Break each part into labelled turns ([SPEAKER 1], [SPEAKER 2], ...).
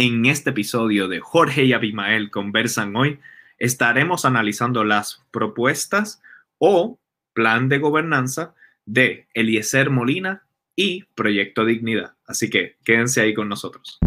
[SPEAKER 1] En este episodio de Jorge y Abimael conversan hoy, estaremos analizando las propuestas o plan de gobernanza de Eliezer Molina y Proyecto Dignidad. Así que quédense ahí con nosotros.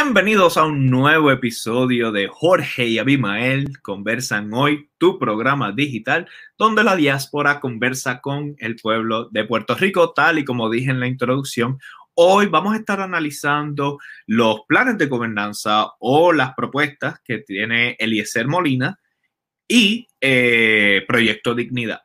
[SPEAKER 1] Bienvenidos a un nuevo episodio de Jorge y Abimael Conversan Hoy, tu programa digital, donde la diáspora conversa con el pueblo de Puerto Rico, tal y como dije en la introducción. Hoy vamos a estar analizando los planes de gobernanza o las propuestas que tiene Eliezer Molina y eh, Proyecto Dignidad.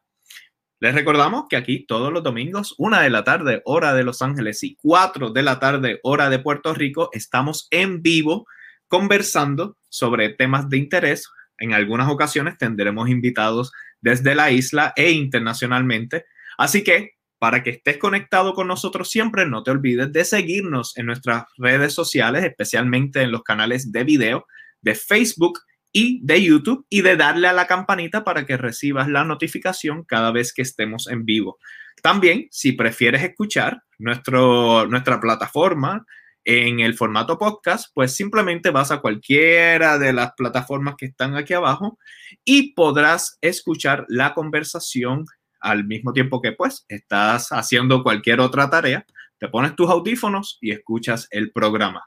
[SPEAKER 1] Les recordamos que aquí todos los domingos, una de la tarde, hora de Los Ángeles y cuatro de la tarde, hora de Puerto Rico, estamos en vivo conversando sobre temas de interés. En algunas ocasiones tendremos invitados desde la isla e internacionalmente. Así que para que estés conectado con nosotros siempre, no te olvides de seguirnos en nuestras redes sociales, especialmente en los canales de video de Facebook y de YouTube y de darle a la campanita para que recibas la notificación cada vez que estemos en vivo. También, si prefieres escuchar nuestro, nuestra plataforma en el formato podcast, pues simplemente vas a cualquiera de las plataformas que están aquí abajo y podrás escuchar la conversación al mismo tiempo que pues estás haciendo cualquier otra tarea. Te pones tus audífonos y escuchas el programa.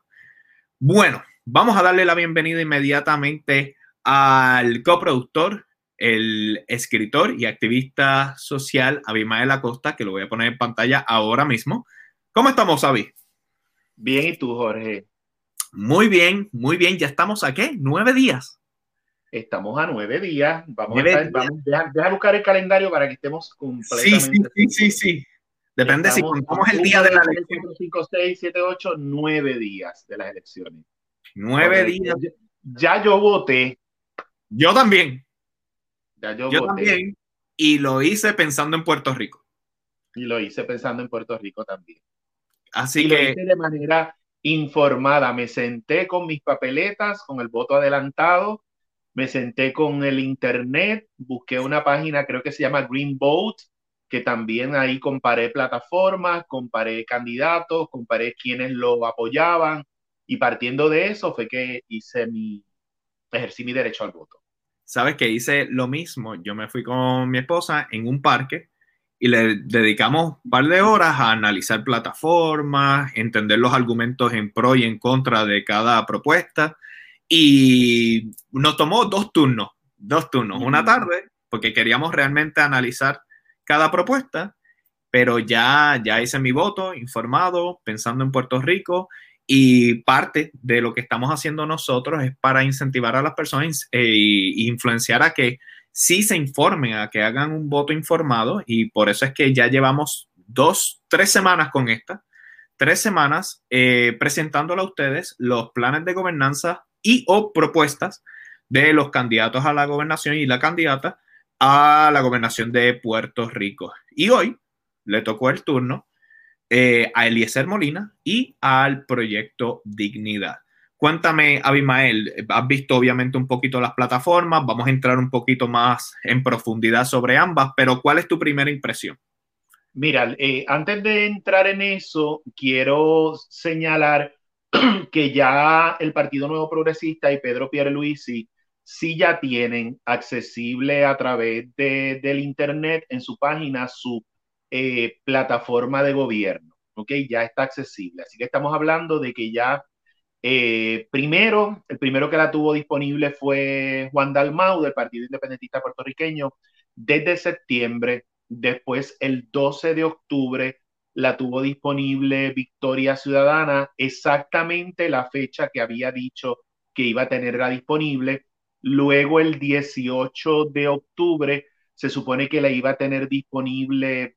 [SPEAKER 1] Bueno, Vamos a darle la bienvenida inmediatamente al coproductor, el escritor y activista social Abimael Acosta, que lo voy a poner en pantalla ahora mismo. ¿Cómo estamos, Avi?
[SPEAKER 2] Bien, ¿y tú, Jorge?
[SPEAKER 1] Muy bien, muy bien. Ya estamos a qué? Nueve días.
[SPEAKER 2] Estamos a nueve días. Vamos a estar, Vamos, deja, buscar el calendario para que estemos completamente.
[SPEAKER 1] Sí, sí, sí, sí. Depende si contamos el día de la elección.
[SPEAKER 2] 5, 6, 7, 8, nueve días de las elecciones.
[SPEAKER 1] Nueve días.
[SPEAKER 2] Ya yo voté.
[SPEAKER 1] Yo también. Ya yo, yo también. Y lo hice pensando en Puerto Rico.
[SPEAKER 2] Y lo hice pensando en Puerto Rico también.
[SPEAKER 1] Así
[SPEAKER 2] y
[SPEAKER 1] que.
[SPEAKER 2] Lo hice de manera informada. Me senté con mis papeletas, con el voto adelantado. Me senté con el internet. Busqué una página, creo que se llama Green Vote, que también ahí comparé plataformas, comparé candidatos, comparé quienes lo apoyaban y partiendo de eso fue que hice mi, ejercí mi derecho al voto.
[SPEAKER 1] Sabes que hice lo mismo. Yo me fui con mi esposa en un parque y le dedicamos un par de horas a analizar plataformas, entender los argumentos en pro y en contra de cada propuesta. Y nos tomó dos turnos, dos turnos, una tarde, porque queríamos realmente analizar cada propuesta, pero ya, ya hice mi voto informado, pensando en Puerto Rico y parte de lo que estamos haciendo nosotros es para incentivar a las personas e influenciar a que sí se informen, a que hagan un voto informado. Y por eso es que ya llevamos dos, tres semanas con esta, tres semanas eh, presentándole a ustedes los planes de gobernanza y o propuestas de los candidatos a la gobernación y la candidata a la gobernación de Puerto Rico. Y hoy le tocó el turno eh, a Eliezer Molina y al proyecto Dignidad. Cuéntame, Abimael, has visto obviamente un poquito las plataformas, vamos a entrar un poquito más en profundidad sobre ambas, pero ¿cuál es tu primera impresión?
[SPEAKER 2] Mira, eh, antes de entrar en eso, quiero señalar que ya el Partido Nuevo Progresista y Pedro Pierluisi sí ya tienen accesible a través de, del Internet en su página su eh, plataforma de gobierno, ¿ok? Ya está accesible. Así que estamos hablando de que ya eh, primero, el primero que la tuvo disponible fue Juan Dalmau del Partido Independentista Puertorriqueño desde septiembre. Después, el 12 de octubre, la tuvo disponible Victoria Ciudadana, exactamente la fecha que había dicho que iba a tenerla disponible. Luego, el 18 de octubre, se supone que la iba a tener disponible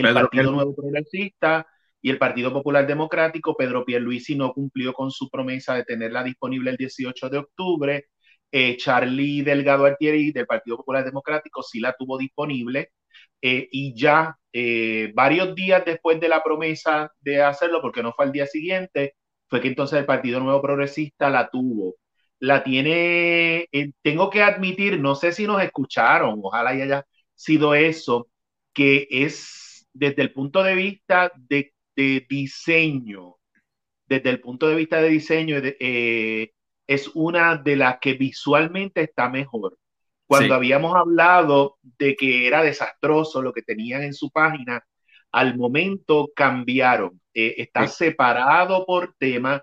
[SPEAKER 2] el Partido Nuevo Progresista y el Partido Popular Democrático, Pedro Pierluisi no cumplió con su promesa de tenerla disponible el 18 de octubre. Eh, Charlie Delgado Altieri del Partido Popular Democrático sí la tuvo disponible. Eh, y ya eh, varios días después de la promesa de hacerlo, porque no fue al día siguiente, fue que entonces el Partido Nuevo Progresista la tuvo. La tiene, tengo que admitir, no sé si nos escucharon, ojalá haya sido eso, que es desde el punto de vista de, de diseño, desde el punto de vista de diseño, eh, es una de las que visualmente está mejor. Cuando habíamos hablado de que era desastroso lo que tenían en su página, al momento cambiaron. Eh, está separado por tema,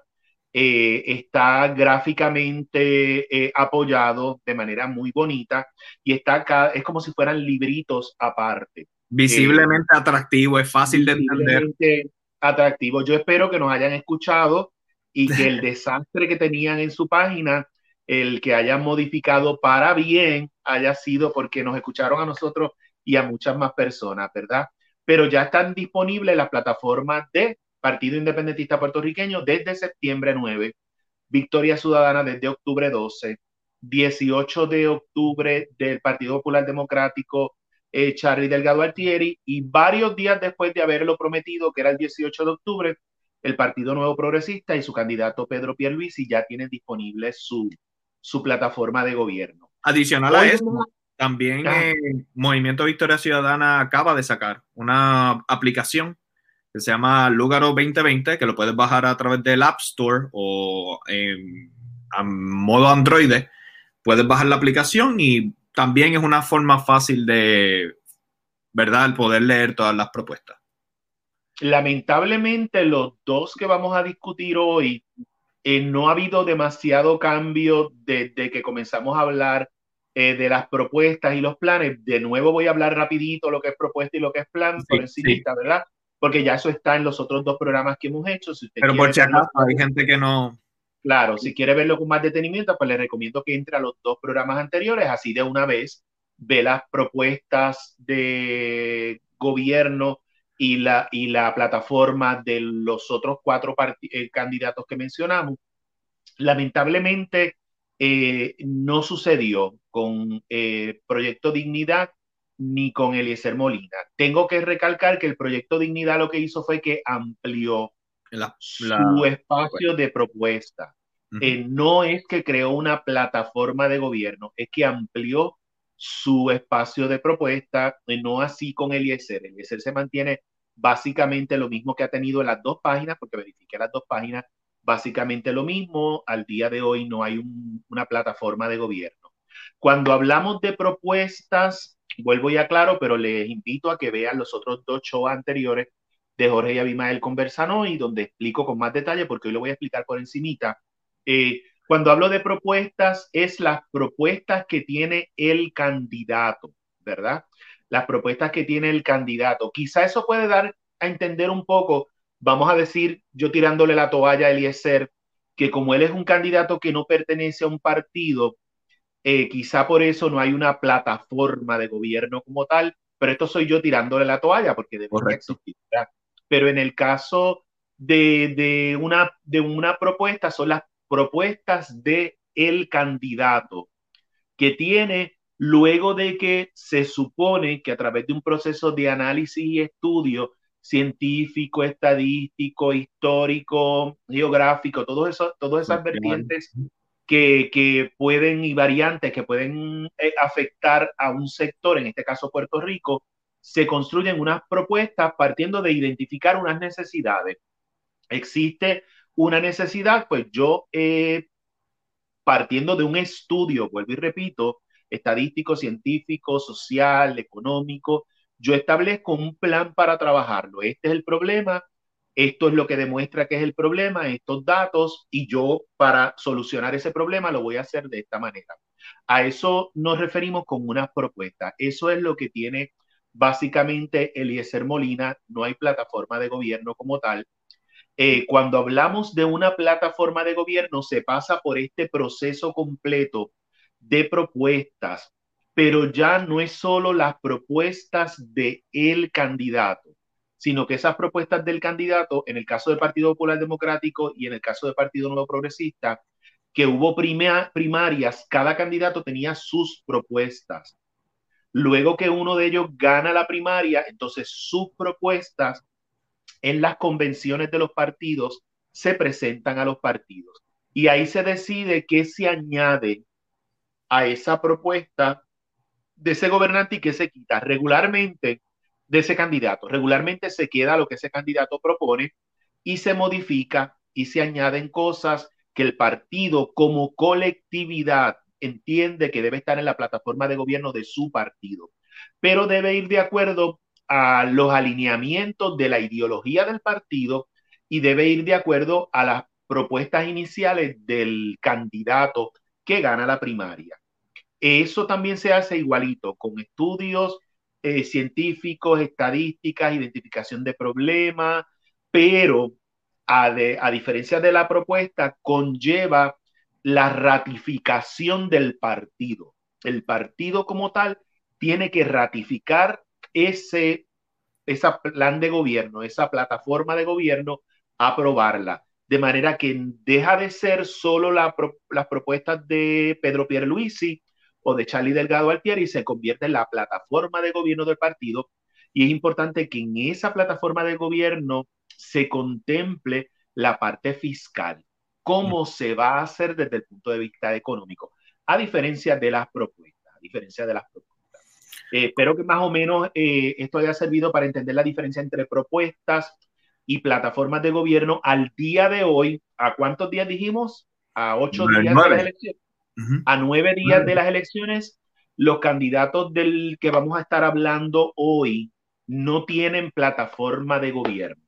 [SPEAKER 2] eh, está gráficamente apoyado de manera muy bonita y está acá, es como si fueran libritos aparte.
[SPEAKER 1] Visiblemente atractivo, es fácil de entender.
[SPEAKER 2] Atractivo. Yo espero que nos hayan escuchado y que el desastre que tenían en su página, el que hayan modificado para bien, haya sido porque nos escucharon a nosotros y a muchas más personas, ¿verdad? Pero ya están disponibles las plataformas de Partido Independentista Puertorriqueño desde septiembre 9, Victoria Ciudadana desde octubre 12, 18 de octubre del Partido Popular Democrático eh, Charlie Delgado Altieri, y varios días después de haberlo prometido, que era el 18 de octubre, el Partido Nuevo Progresista y su candidato Pedro Pierluisi ya tienen disponible su, su plataforma de gobierno.
[SPEAKER 1] Adicional a eso, también el Movimiento Victoria Ciudadana acaba de sacar una aplicación que se llama Lugaro 2020, que lo puedes bajar a través del App Store o en, a modo Android. Puedes bajar la aplicación y también es una forma fácil de, ¿verdad?, poder leer todas las propuestas.
[SPEAKER 2] Lamentablemente, los dos que vamos a discutir hoy, eh, no ha habido demasiado cambio desde que comenzamos a hablar eh, de las propuestas y los planes. De nuevo voy a hablar rapidito lo que es propuesta y lo que es plan por encima, ¿verdad? Porque ya eso está en los otros dos programas que hemos hecho.
[SPEAKER 1] Pero por si acaso hay gente que no,
[SPEAKER 2] Claro, si quiere verlo con más detenimiento, pues le recomiendo que entre a los dos programas anteriores, así de una vez ve las propuestas de gobierno y la, y la plataforma de los otros cuatro eh, candidatos que mencionamos. Lamentablemente, eh, no sucedió con eh, Proyecto Dignidad ni con Eliezer Molina. Tengo que recalcar que el Proyecto Dignidad lo que hizo fue que amplió su espacio de propuesta. Eh, no es que creó una plataforma de gobierno, es que amplió su espacio de propuesta, eh, no así con Eliezer. Eliezer se mantiene básicamente lo mismo que ha tenido en las dos páginas, porque verifiqué las dos páginas, básicamente lo mismo. Al día de hoy no hay una plataforma de gobierno. Cuando hablamos de propuestas, vuelvo ya claro, pero les invito a que vean los otros dos shows anteriores de Jorge y Abimael conversan hoy, donde explico con más detalle, porque hoy lo voy a explicar por encimita. Eh, cuando hablo de propuestas, es las propuestas que tiene el candidato, ¿verdad? Las propuestas que tiene el candidato. Quizá eso puede dar a entender un poco, vamos a decir, yo tirándole la toalla a Eliezer, que como él es un candidato que no pertenece a un partido, eh, quizá por eso no hay una plataforma de gobierno como tal, pero esto soy yo tirándole la toalla porque debería existir. ¿verdad? Pero en el caso de, una, de una propuesta son las propuestas de el candidato que tiene luego de que se supone que a través de un proceso de análisis y estudio científico, estadístico, histórico, geográfico, todo eso, todas esas vertientes que, que, pueden y variantes que pueden eh, afectar a un sector, en este caso Puerto Rico, se construyen unas propuestas partiendo de identificar unas necesidades. Existe una necesidad, pues yo, eh, partiendo de un estudio, vuelvo y repito, estadístico, científico, social, económico, yo establezco un plan para trabajarlo. Este es el problema, esto es lo que demuestra que es el problema, estos datos, y yo para solucionar ese problema lo voy a hacer de esta manera. A eso nos referimos con una propuesta. Eso es lo que tiene básicamente Eliezer Molina, no hay plataforma de gobierno como tal. Eh, cuando hablamos de una plataforma de gobierno, se pasa por este proceso completo de propuestas, pero ya no es solo las propuestas de el candidato, sino que esas propuestas del candidato, en el caso del Partido Popular Democrático y en el caso del Partido Nuevo Progresista, que hubo primarias, cada candidato tenía sus propuestas. Luego que uno de ellos gana la primaria, entonces sus propuestas en las convenciones de los partidos se presentan a los partidos. Y ahí se decide qué se añade a esa propuesta de ese gobernante y qué se quita. Regularmente de ese candidato, regularmente se queda lo que ese candidato propone y se modifica y se añaden cosas que el partido como colectividad entiende que debe estar en la plataforma de gobierno de su partido, pero debe ir de acuerdo a los alineamientos de la ideología del partido y debe ir de acuerdo a las propuestas iniciales del candidato que gana la primaria. Eso también se hace igualito, con estudios eh, científicos, estadísticas, identificación de problemas, pero a, a diferencia de la propuesta, conlleva la ratificación del partido. El partido como tal tiene que ratificar ese, plan de gobierno, esa plataforma de gobierno, aprobarla. De manera que deja de ser solo la, las propuestas de Pedro Pierluisi o de Charlie Delgado Altieri y se convierte en la plataforma de gobierno del partido. Y es importante que en esa plataforma de gobierno se contemple la parte fiscal, cómo se va a hacer desde el punto de vista económico, a diferencia de las propuestas, a diferencia de las propuestas. Eh, espero que más o menos eh, esto haya servido para entender la diferencia entre propuestas y plataformas de gobierno al día de hoy. ¿A cuántos días dijimos? A ocho días de las elecciones. A nueve días de las elecciones, los candidatos del que vamos a estar hablando hoy no tienen plataforma de gobierno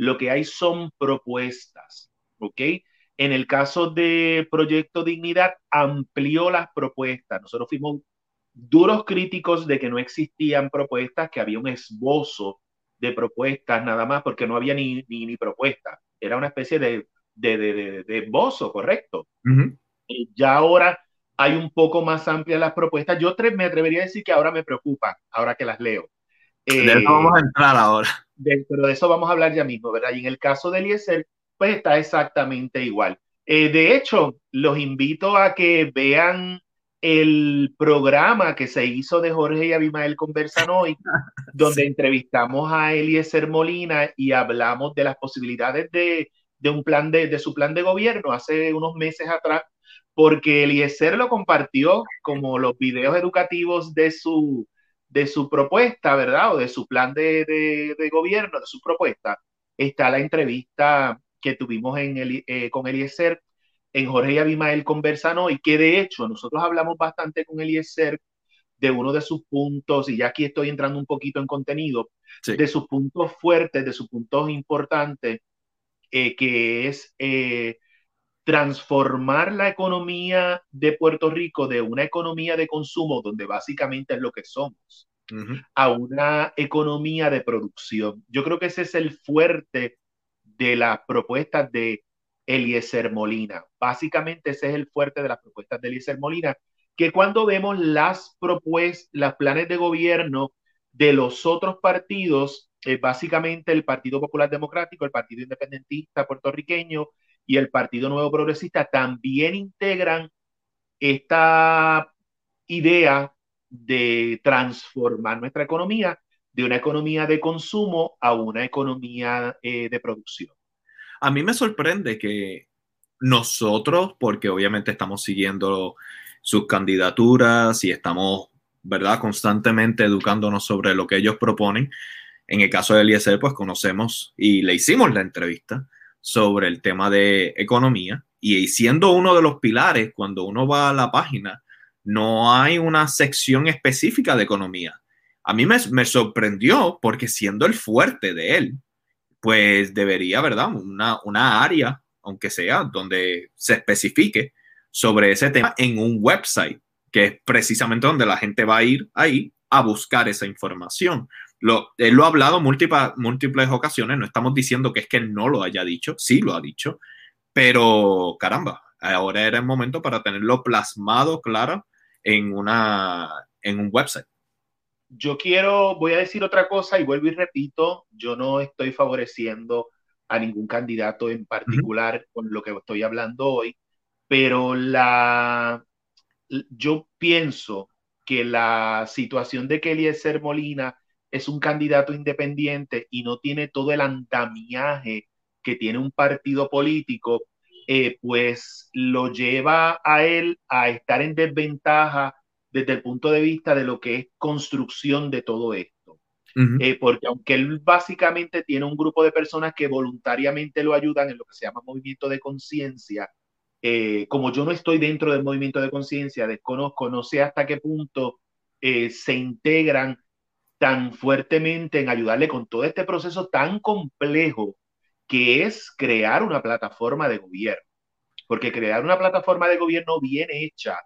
[SPEAKER 2] lo que hay son propuestas, ¿ok? En el caso de Proyecto Dignidad, amplió las propuestas. Nosotros fuimos duros críticos de que no existían propuestas, que había un esbozo de propuestas nada más, porque no había ni, ni, propuesta. Era una especie de, de, de, de esbozo, correcto. Ya ahora hay un poco más amplias las propuestas. Yo me atrevería a decir que ahora me preocupan, ahora que las leo.
[SPEAKER 1] de eso vamos a entrar ahora
[SPEAKER 2] pero de eso vamos a hablar ya mismo, ¿verdad? Y en el caso de Eliezer, pues está exactamente igual. Eh, de hecho, los invito a que vean el programa que se hizo de Jorge y Abimael Conversan hoy, donde entrevistamos a Eliezer Molina y hablamos de las posibilidades de, de un plan de, de, su plan de gobierno hace unos meses atrás, porque Eliezer lo compartió como los videos educativos de su, de su propuesta, ¿verdad? O de su plan de, de, gobierno, de su propuesta, está la entrevista que tuvimos en el, eh, con Eliezer en Jorge y Abimael conversan hoy, que de hecho nosotros hablamos bastante con Eliezer de uno de sus puntos, y ya aquí estoy entrando un poquito en contenido, de sus puntos fuertes, de sus puntos importantes, eh, que es eh, transformar la economía de Puerto Rico de una economía de consumo, donde básicamente es lo que somos, a una economía de producción. Yo creo que ese es el fuerte de las propuestas de Eliezer Molina. Básicamente ese es el fuerte de las propuestas de Eliezer Molina, que cuando vemos las propuestas, los planes de gobierno de los otros partidos, básicamente el Partido Popular Democrático, el Partido Independentista puertorriqueño, y el Partido Nuevo Progresista también integran esta idea de transformar nuestra economía de una economía de consumo a una economía eh, de producción.
[SPEAKER 1] A mí me sorprende que nosotros, porque obviamente estamos siguiendo sus candidaturas y estamos, ¿verdad?, constantemente educándonos sobre lo que ellos proponen. En el caso de Eliezer, pues conocemos y le hicimos la entrevista sobre el tema de economía y siendo uno de los pilares, cuando uno va a la página, no hay una sección específica de economía. A mí me, sorprendió porque siendo el fuerte de él, pues debería, ¿verdad? Una, área, aunque sea, donde se especifique sobre ese tema en un website, que es precisamente donde la gente va a ir ahí a buscar esa información. Lo, él lo ha hablado múltiples, múltiples ocasiones, no estamos diciendo que es que no lo haya dicho, sí lo ha dicho, pero caramba, ahora era el momento para tenerlo plasmado, claro, en, una, en un website.
[SPEAKER 2] Yo quiero, voy a decir otra cosa y vuelvo y repito, yo no estoy favoreciendo a ningún candidato en particular con lo que estoy hablando hoy, pero la, yo pienso que la situación de que Eliezer Molina es un candidato independiente y no tiene todo el andamiaje que tiene un partido político, eh, pues lo lleva a él a estar en desventaja desde el punto de vista de lo que es construcción de todo esto. Eh, porque aunque él básicamente tiene un grupo de personas que voluntariamente lo ayudan en lo que se llama movimiento de conciencia, eh, como yo no estoy dentro del movimiento de conciencia, desconozco, no sé hasta qué punto se integran tan fuertemente en ayudarle con todo este proceso tan complejo que es crear una plataforma de gobierno. Porque crear una plataforma de gobierno bien hecha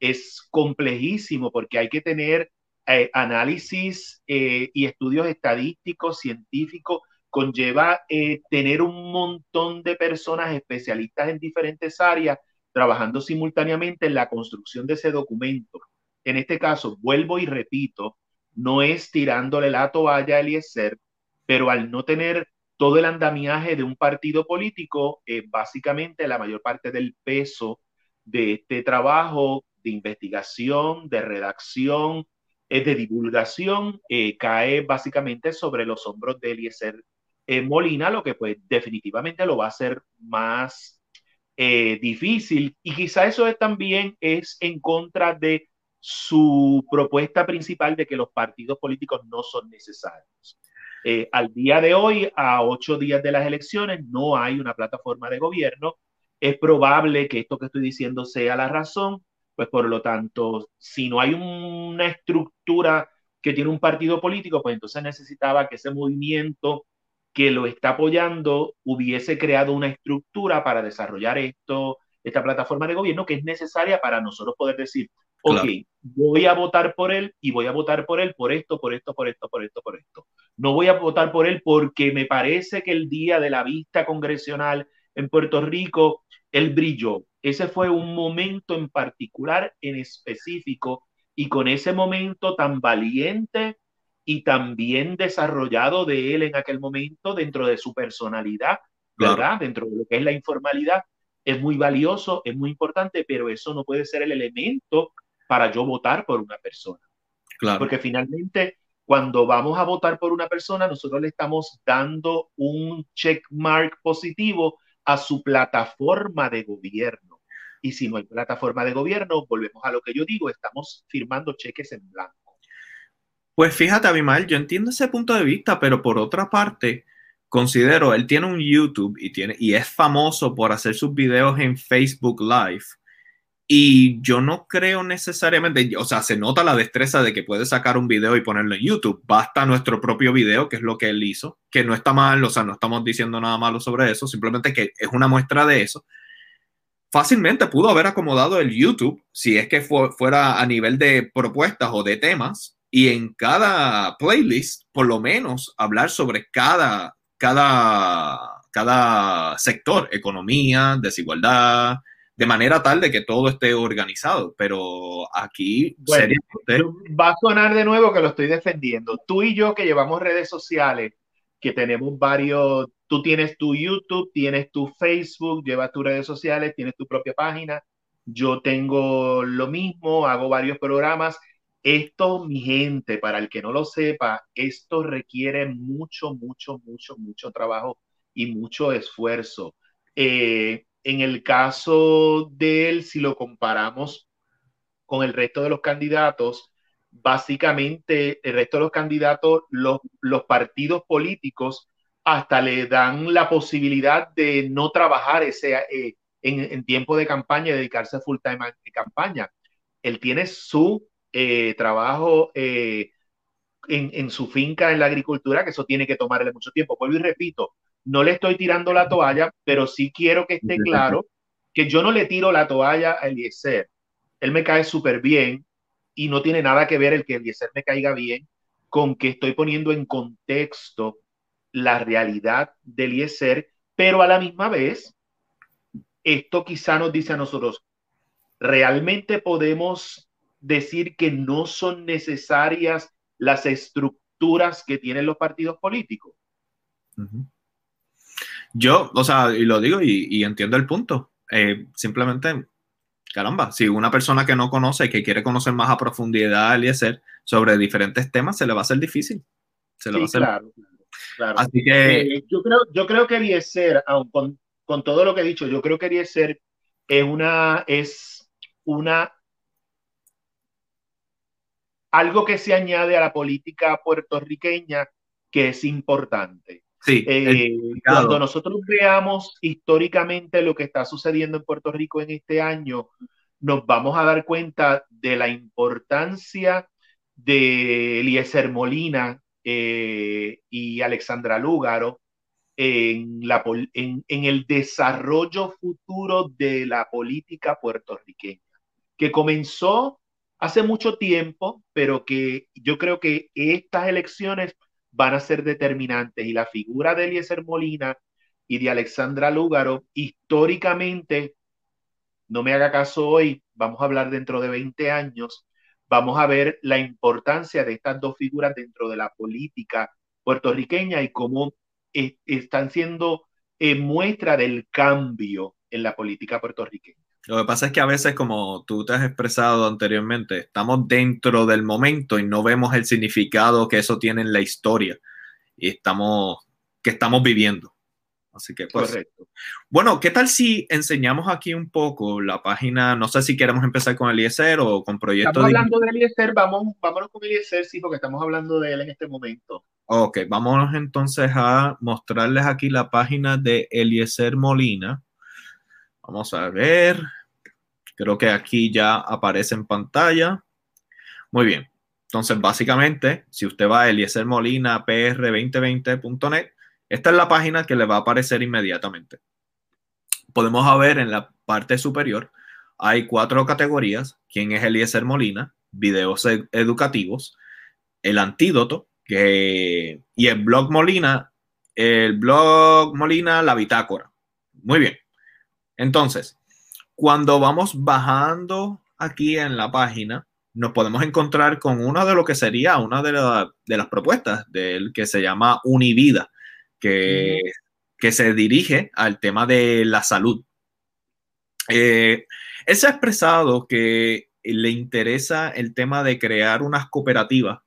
[SPEAKER 2] es complejísimo porque hay que tener eh, análisis eh, y estudios estadísticos, científicos, conlleva eh, tener un montón de personas especialistas en diferentes áreas trabajando simultáneamente en la construcción de ese documento. En este caso, vuelvo y repito, no es tirándole la toalla a Eliezer, pero al no tener todo el andamiaje de un partido político, eh, básicamente la mayor parte del peso de este trabajo de investigación, de redacción, eh, de divulgación, eh, cae básicamente sobre los hombros de Eliezer Molina, lo que pues definitivamente lo va a hacer más difícil. Y quizá eso es, también es en contra de su propuesta principal de que los partidos políticos no son necesarios. Eh, al día de hoy, a ocho días de las elecciones, no hay una plataforma de gobierno. Es probable que esto que estoy diciendo sea la razón, pues por lo tanto, si no hay una estructura que tiene un partido político, pues entonces necesitaba que ese movimiento que lo está apoyando hubiese creado una estructura para desarrollar esto, esta plataforma de gobierno que es necesaria para nosotros poder decir, ok, voy a votar por él y voy a votar por él por esto, por esto, por esto, por esto, por esto. No voy a votar por él porque me parece que el día de la vista congresional en Puerto Rico, él brilló. Ese fue un momento en particular, en específico, y con ese momento tan valiente y tan bien desarrollado de él en aquel momento dentro de su personalidad, ¿verdad? Dentro de lo que es la informalidad, es muy valioso, es muy importante, pero eso no puede ser el elemento para yo votar por una persona. Claro. Porque finalmente, cuando vamos a votar por una persona, nosotros le estamos dando un check mark positivo a su plataforma de gobierno. Y si no hay plataforma de gobierno, volvemos a lo que yo digo, estamos firmando cheques en blanco.
[SPEAKER 1] Pues fíjate, Abimael, yo entiendo ese punto de vista, pero por otra parte, considero, él tiene un YouTube y, tiene, y es famoso por hacer sus videos en Facebook Live. Y yo no creo necesariamente, o sea, se nota la destreza de que puede sacar un video y ponerlo en YouTube. Basta nuestro propio video, que es lo que él hizo, que no está mal, o sea, no estamos diciendo nada malo sobre eso, simplemente que es una muestra de eso. Fácilmente pudo haber acomodado el YouTube, si es que fuera a nivel de propuestas o de temas, y en cada playlist, por lo menos, hablar sobre cada, cada, cada sector, economía, desigualdad, de manera tal de que todo esté organizado. Pero aquí
[SPEAKER 2] va a sonar de nuevo que lo estoy defendiendo. Tú y yo que llevamos redes sociales, que tenemos varios, tú tienes tu YouTube, tienes tu Facebook, llevas tus redes sociales, tienes tu propia página. Yo tengo lo mismo, hago varios programas. Esto, mi gente, para el que no lo sepa, esto requiere mucho, mucho, mucho, mucho trabajo y mucho esfuerzo. Eh, en el caso de él, si lo comparamos con el resto de los candidatos, básicamente el resto de los candidatos, los, partidos políticos hasta le dan la posibilidad de no trabajar ese, eh, en, tiempo de campaña y dedicarse full time a campaña. Él tiene su eh, trabajo eh, en, en, su finca en la agricultura, que eso tiene que tomarle mucho tiempo. Vuelvo y repito, no le estoy tirando la toalla, pero sí quiero que esté claro que yo no le tiro la toalla a Eliezer. Él me cae súper bien y no tiene nada que ver el que Eliezer me caiga bien con que estoy poniendo en contexto la realidad de Eliezer, pero a la misma vez, esto quizá nos dice a nosotros, ¿realmente podemos decir que no son necesarias las estructuras que tienen los partidos políticos?
[SPEAKER 1] Yo, o sea, y lo digo y, entiendo el punto, eh, simplemente, caramba, si una persona que no conoce y que quiere conocer más a profundidad a Eliezer sobre diferentes temas, se le va a hacer difícil. Se le va a hacer...
[SPEAKER 2] Claro, claro. Así que... Eh, yo, creo, yo creo que Eliezer, con, con todo lo que he dicho, yo creo que Eliezer es una, es una algo que se añade a la política puertorriqueña que es importante.
[SPEAKER 1] Sí,
[SPEAKER 2] eh, cuando nosotros veamos históricamente lo que está sucediendo en Puerto Rico en este año, nos vamos a dar cuenta de la importancia de Eliezer Molina eh, y Alexandra Lúgaro en, la, en, en el desarrollo futuro de la política puertorriqueña, que comenzó hace mucho tiempo, pero que yo creo que estas elecciones van a ser determinantes y la figura de Eliezer Molina y de Alexandra Lúgaro históricamente, no me haga caso hoy, vamos a hablar dentro de 20 años, vamos a ver la importancia de estas dos figuras dentro de la política puertorriqueña y cómo están siendo eh, muestra del cambio en la política puertorriqueña.
[SPEAKER 1] Lo que pasa es que a veces, como tú te has expresado anteriormente, estamos dentro del momento y no vemos el significado que eso tiene en la historia y estamos, que estamos viviendo. Así que, pues, Correcto. Bueno, ¿qué tal si enseñamos aquí un poco la página? No sé si queremos empezar con Eliezer o con proyectos.
[SPEAKER 2] Estamos hablando de Eliezer, vamos, vámonos con Eliezer, sí, porque estamos hablando de él en este momento.
[SPEAKER 1] Ok, vámonos entonces a mostrarles aquí la página de Eliezer Molina. Vamos a ver. Creo que aquí ya aparece en pantalla. Muy bien. Entonces, básicamente, si usted va a Eliezer Molina pr2020.net, esta es la página que le va a aparecer inmediatamente. Podemos ver en la parte superior, hay cuatro categorías. ¿Quién es Eliezer Molina? Videos educativos, el antídoto, que, y el blog Molina, el blog Molina, la bitácora. Muy bien. Entonces, cuando vamos bajando aquí en la página, nos podemos encontrar con una de lo que sería una de, las propuestas del que se llama Univida, que, que se dirige al tema de la salud. Eh, él se ha expresado que le interesa el tema de crear unas cooperativas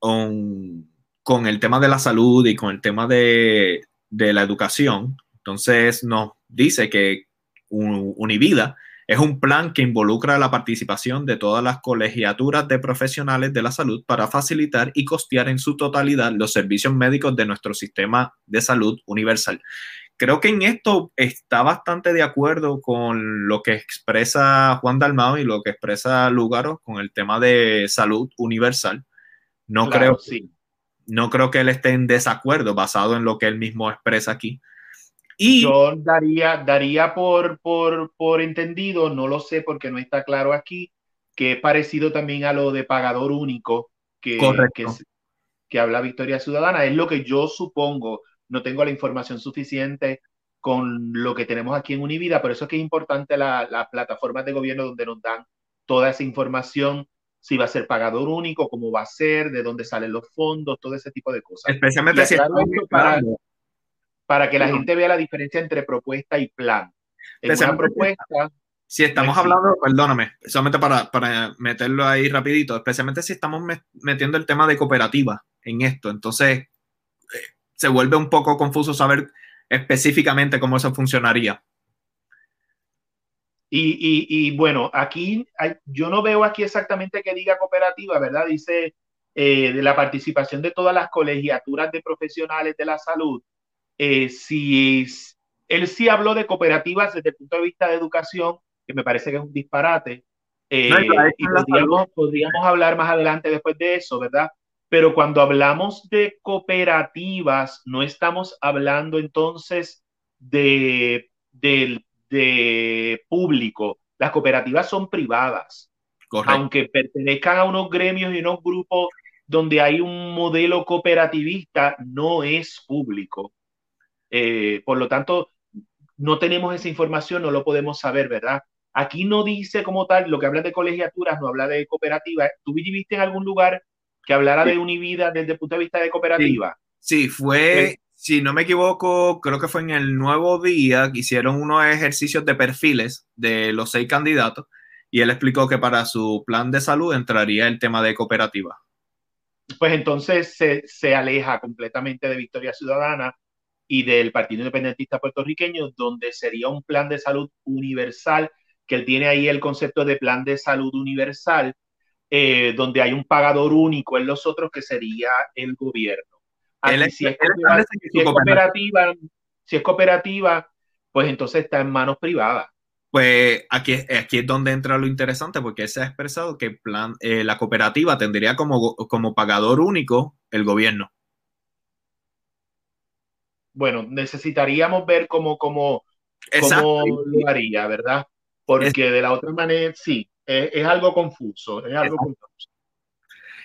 [SPEAKER 1] con, el tema de la salud y con el tema de, de la educación. Entonces nos dice que Univida es un plan que involucra la participación de todas las colegiaturas de profesionales de la salud para facilitar y costear en su totalidad los servicios médicos de nuestro sistema de salud universal. Creo que en esto está bastante de acuerdo con lo que expresa Juan Dalmao y lo que expresa Lugaro con el tema de salud universal. No creo, sí. no creo que él esté en desacuerdo basado en lo que él mismo expresa aquí.
[SPEAKER 2] Y yo daría, daría por, por, por entendido, no lo sé porque no está claro aquí, que es parecido también a lo de pagador único que, que, que, habla Victoria Ciudadana. Es lo que yo supongo. No tengo la información suficiente con lo que tenemos aquí en Univida, por eso es que es importante las la plataformas de gobierno donde nos dan toda esa información, si va a ser pagador único, cómo va a ser, de dónde salen los fondos, todo ese tipo de cosas.
[SPEAKER 1] Especialmente si
[SPEAKER 2] para, para que la gente vea la diferencia entre propuesta y plan.
[SPEAKER 1] En propuesta, si estamos hablando, perdóname, solamente para, para, meterlo ahí rapidito, especialmente si estamos metiendo el tema de cooperativa en esto, entonces eh, se vuelve un poco confuso saber específicamente cómo eso funcionaría.
[SPEAKER 2] Y, y, y bueno, aquí yo no veo aquí exactamente que diga cooperativa, ¿verdad? Dice eh, de la participación de todas las colegiaturas de profesionales de la salud eh, si él sí habló de cooperativas desde el punto de vista de educación, que me parece que es un disparate. Eh, y podríamos, podríamos hablar más adelante después de eso, ¿verdad? Pero cuando hablamos de cooperativas, no estamos hablando entonces de, de, de público. Las cooperativas son privadas. Aunque pertenezcan a unos gremios y unos grupos donde hay un modelo cooperativista, no es público. Eh, por lo tanto, no tenemos esa información, no lo podemos saber, ¿verdad? Aquí no dice como tal, lo que habla de colegiaturas, no habla de cooperativa. ¿Tú viviste en algún lugar que hablara de Univida desde el punto de vista de cooperativa?
[SPEAKER 1] Sí, fue, si no me equivoco, creo que fue en el nuevo día que hicieron unos ejercicios de perfiles de los seis candidatos y él explicó que para su plan de salud entraría el tema de cooperativa.
[SPEAKER 2] Pues entonces se, se aleja completamente de Victoria Ciudadana y del Partido Independentista puertorriqueño, donde sería un plan de salud universal, que él tiene ahí el concepto de plan de salud universal, eh, donde hay un pagador único en los otros que sería el gobierno. si, es cooperativa, si es cooperativa, pues entonces está en manos privadas.
[SPEAKER 1] Pues aquí, aquí es donde entra lo interesante, porque se ha expresado que plan, eh, la cooperativa tendría como, como pagador único el gobierno
[SPEAKER 2] bueno, necesitaríamos ver cómo, cómo, cómo lo haría, ¿verdad? Porque de la otra manera, sí, es, algo confuso, es algo confuso.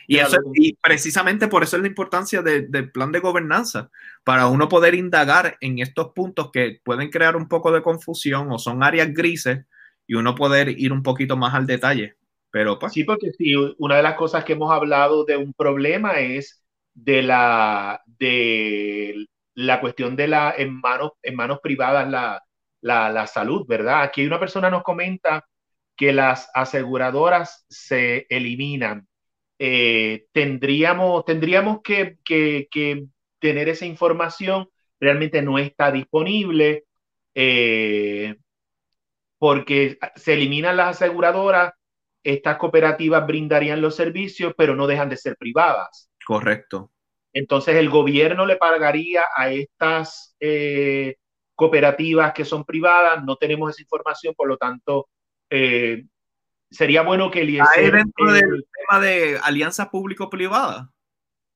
[SPEAKER 1] Y, eso, y precisamente por eso es la importancia del plan de gobernanza, para uno poder indagar en estos puntos que pueden crear un poco de confusión o son áreas grises y uno poder ir un poquito más al detalle. Pero
[SPEAKER 2] pues. Sí, porque sí, una de las cosas que hemos hablado de un problema es de la, de la cuestión de la en manos, en manos privadas la, la, salud, ¿verdad? Aquí una persona nos comenta que las aseguradoras se eliminan. Eh, tendríamos, tendríamos que, tener esa información, realmente no está disponible, eh, porque se eliminan las aseguradoras, estas cooperativas brindarían los servicios, pero no dejan de ser privadas.
[SPEAKER 1] Correcto.
[SPEAKER 2] Entonces el gobierno le pagaría a estas eh, cooperativas que son privadas, no tenemos esa información, por lo tanto, eh, sería bueno que el
[SPEAKER 1] ¿Hay dentro del tema de alianzas público-privadas?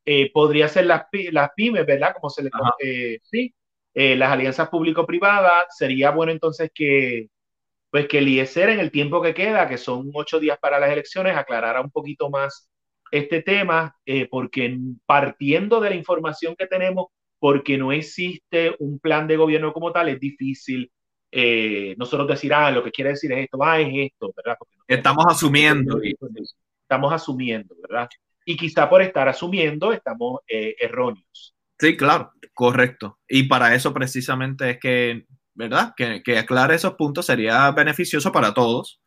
[SPEAKER 2] Eh, podría ser las, las pymes, ¿verdad? Como se le sí, las alianzas público-privadas, sería bueno entonces que pues que el IESER en el tiempo que queda, que son ocho días para las elecciones, aclarara un poquito más este tema eh, porque partiendo de la información que tenemos, porque no existe un plan de gobierno como tal, es difícil eh, nosotros decir, ah, lo que quiere decir es esto, ah, es esto, ¿verdad?
[SPEAKER 1] estamos asumiendo.
[SPEAKER 2] Estamos asumiendo, ¿verdad? Y quizá por estar asumiendo estamos eh, erróneos.
[SPEAKER 1] Sí, claro, correcto. Y para eso precisamente es que, ¿verdad? Que, que aclare esos puntos sería beneficioso para todos.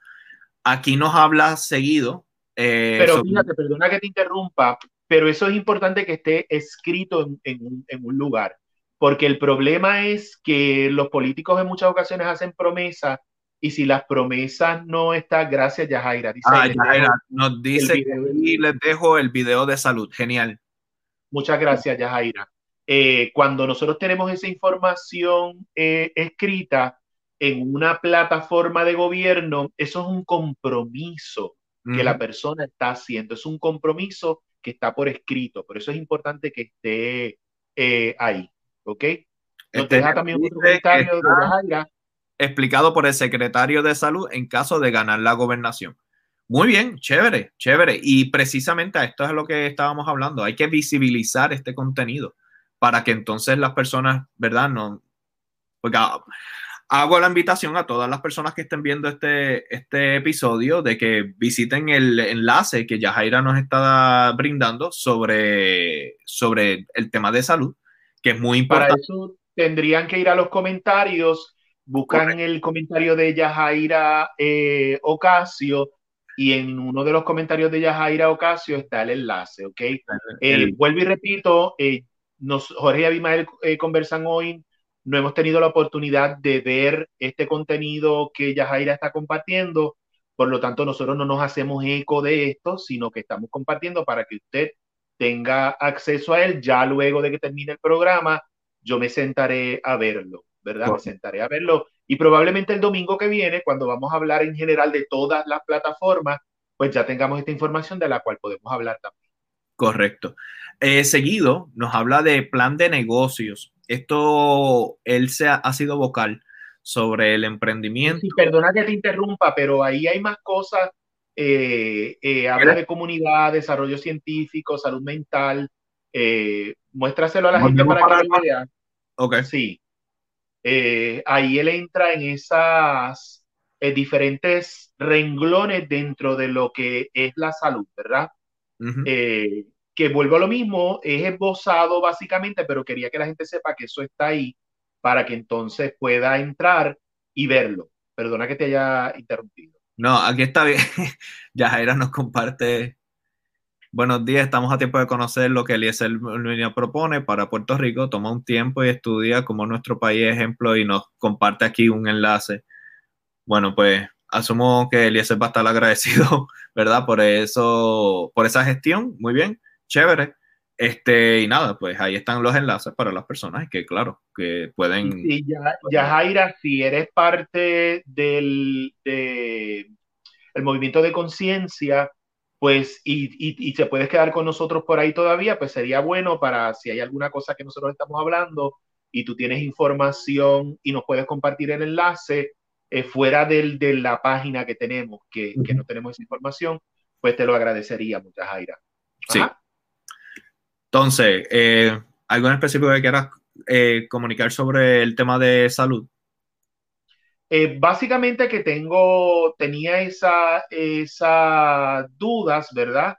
[SPEAKER 1] Aquí nos habla seguido
[SPEAKER 2] eh, pero fíjate, perdona que te interrumpa, pero eso es importante que esté escrito en, un lugar, porque el problema es que los políticos en muchas ocasiones hacen promesas y si las promesas no están, gracias Yajaira.
[SPEAKER 1] Dice, ah, Yajaira nos dice y les dejo el video de salud, genial.
[SPEAKER 2] Muchas gracias Yajaira. Eh, cuando nosotros tenemos esa información eh, escrita en una plataforma de gobierno, eso es un compromiso que la persona está haciendo. Es un compromiso que está por escrito, por eso es importante que esté eh, ahí, ¿ok?
[SPEAKER 1] Este también otro comentario de Explicado por el secretario de salud en caso de ganar la gobernación. Muy bien, chévere, chévere. Y precisamente a esto es lo que estábamos hablando. Hay que visibilizar este contenido para que entonces las personas, ¿verdad? No, porque hago la invitación a todas las personas que estén viendo este, este episodio de que visiten el enlace que Yajaira nos está brindando sobre, sobre el tema de salud, que es muy importante.
[SPEAKER 2] Para eso tendrían que ir a los comentarios, buscan el comentario de Yajaira eh, Ocasio y en uno de los comentarios de Yajaira Ocasio está el enlace, ¿ok? Eh, vuelvo y repito, eh, nos, Jorge y Abimael conversan hoy no hemos tenido la oportunidad de ver este contenido que Yajaira está compartiendo, por lo tanto nosotros no nos hacemos eco de esto, sino que estamos compartiendo para que usted tenga acceso a él. Ya luego de que termine el programa, yo me sentaré a verlo, ¿verdad? Me sentaré a verlo y probablemente el domingo que viene, cuando vamos a hablar en general de todas las plataformas, pues ya tengamos esta información de la cual podemos hablar también.
[SPEAKER 1] Correcto. Eh, seguido, nos habla de plan de negocios esto, él se ha, sido vocal sobre el emprendimiento. Sí,
[SPEAKER 2] perdona que te interrumpa, pero ahí hay más cosas. Eh, eh, habla de comunidad, desarrollo científico, salud mental. Eh, muéstraselo a la gente para, que lo vea.
[SPEAKER 1] Ok.
[SPEAKER 2] Sí. ahí él entra en esas diferentes renglones dentro de lo que es la salud, ¿verdad? Que vuelvo a lo mismo, es esbozado básicamente, pero quería que la gente sepa que eso está ahí para que entonces pueda entrar y verlo. Perdona que te haya interrumpido.
[SPEAKER 1] No, aquí está bien. Yajaira nos comparte. Buenos días, estamos a tiempo de conocer lo que Eliezer Línea propone para Puerto Rico. Toma un tiempo y estudia como nuestro país ejemplo y nos comparte aquí un enlace. Bueno, pues asumo que Eliezer va a estar agradecido, ¿verdad? Por eso, por esa gestión. Muy bien, chévere. Este, y nada, pues ahí están los enlaces para las personas que, claro, que pueden.
[SPEAKER 2] Sí, ya, ya Jaira, si eres parte del de, el movimiento de conciencia, pues, y, y, y se puedes quedar con nosotros por ahí todavía, pues sería bueno para si hay alguna cosa que nosotros estamos hablando y tú tienes información y nos puedes compartir el enlace eh, fuera del, de la página que tenemos, que, que, no tenemos esa información, pues te lo agradecería muchas Jaira.
[SPEAKER 1] Sí. Entonces, eh, ¿algo en específico que quieras eh, comunicar sobre el tema de salud?
[SPEAKER 2] Eh, básicamente que tengo, tenía esa, esas dudas, ¿verdad?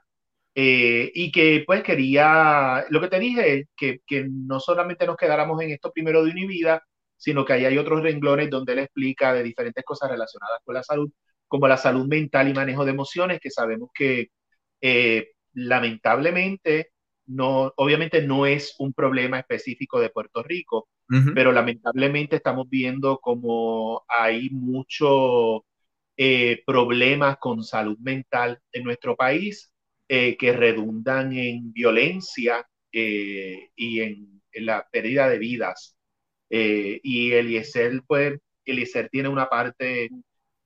[SPEAKER 2] Eh, y que pues quería, lo que te dije, que, que no solamente nos quedáramos en esto primero de Univida, sino que ahí hay otros renglones donde él explica de diferentes cosas relacionadas con la salud, como la salud mental y manejo de emociones, que sabemos que eh, lamentablemente no, obviamente no es un problema específico de Puerto Rico, uh -huh. pero lamentablemente estamos viendo como hay muchos eh, problemas con salud mental en nuestro país eh, que redundan en violencia eh, y en, en, la pérdida de vidas. Y Eliezer, pues, Eliezer tiene una parte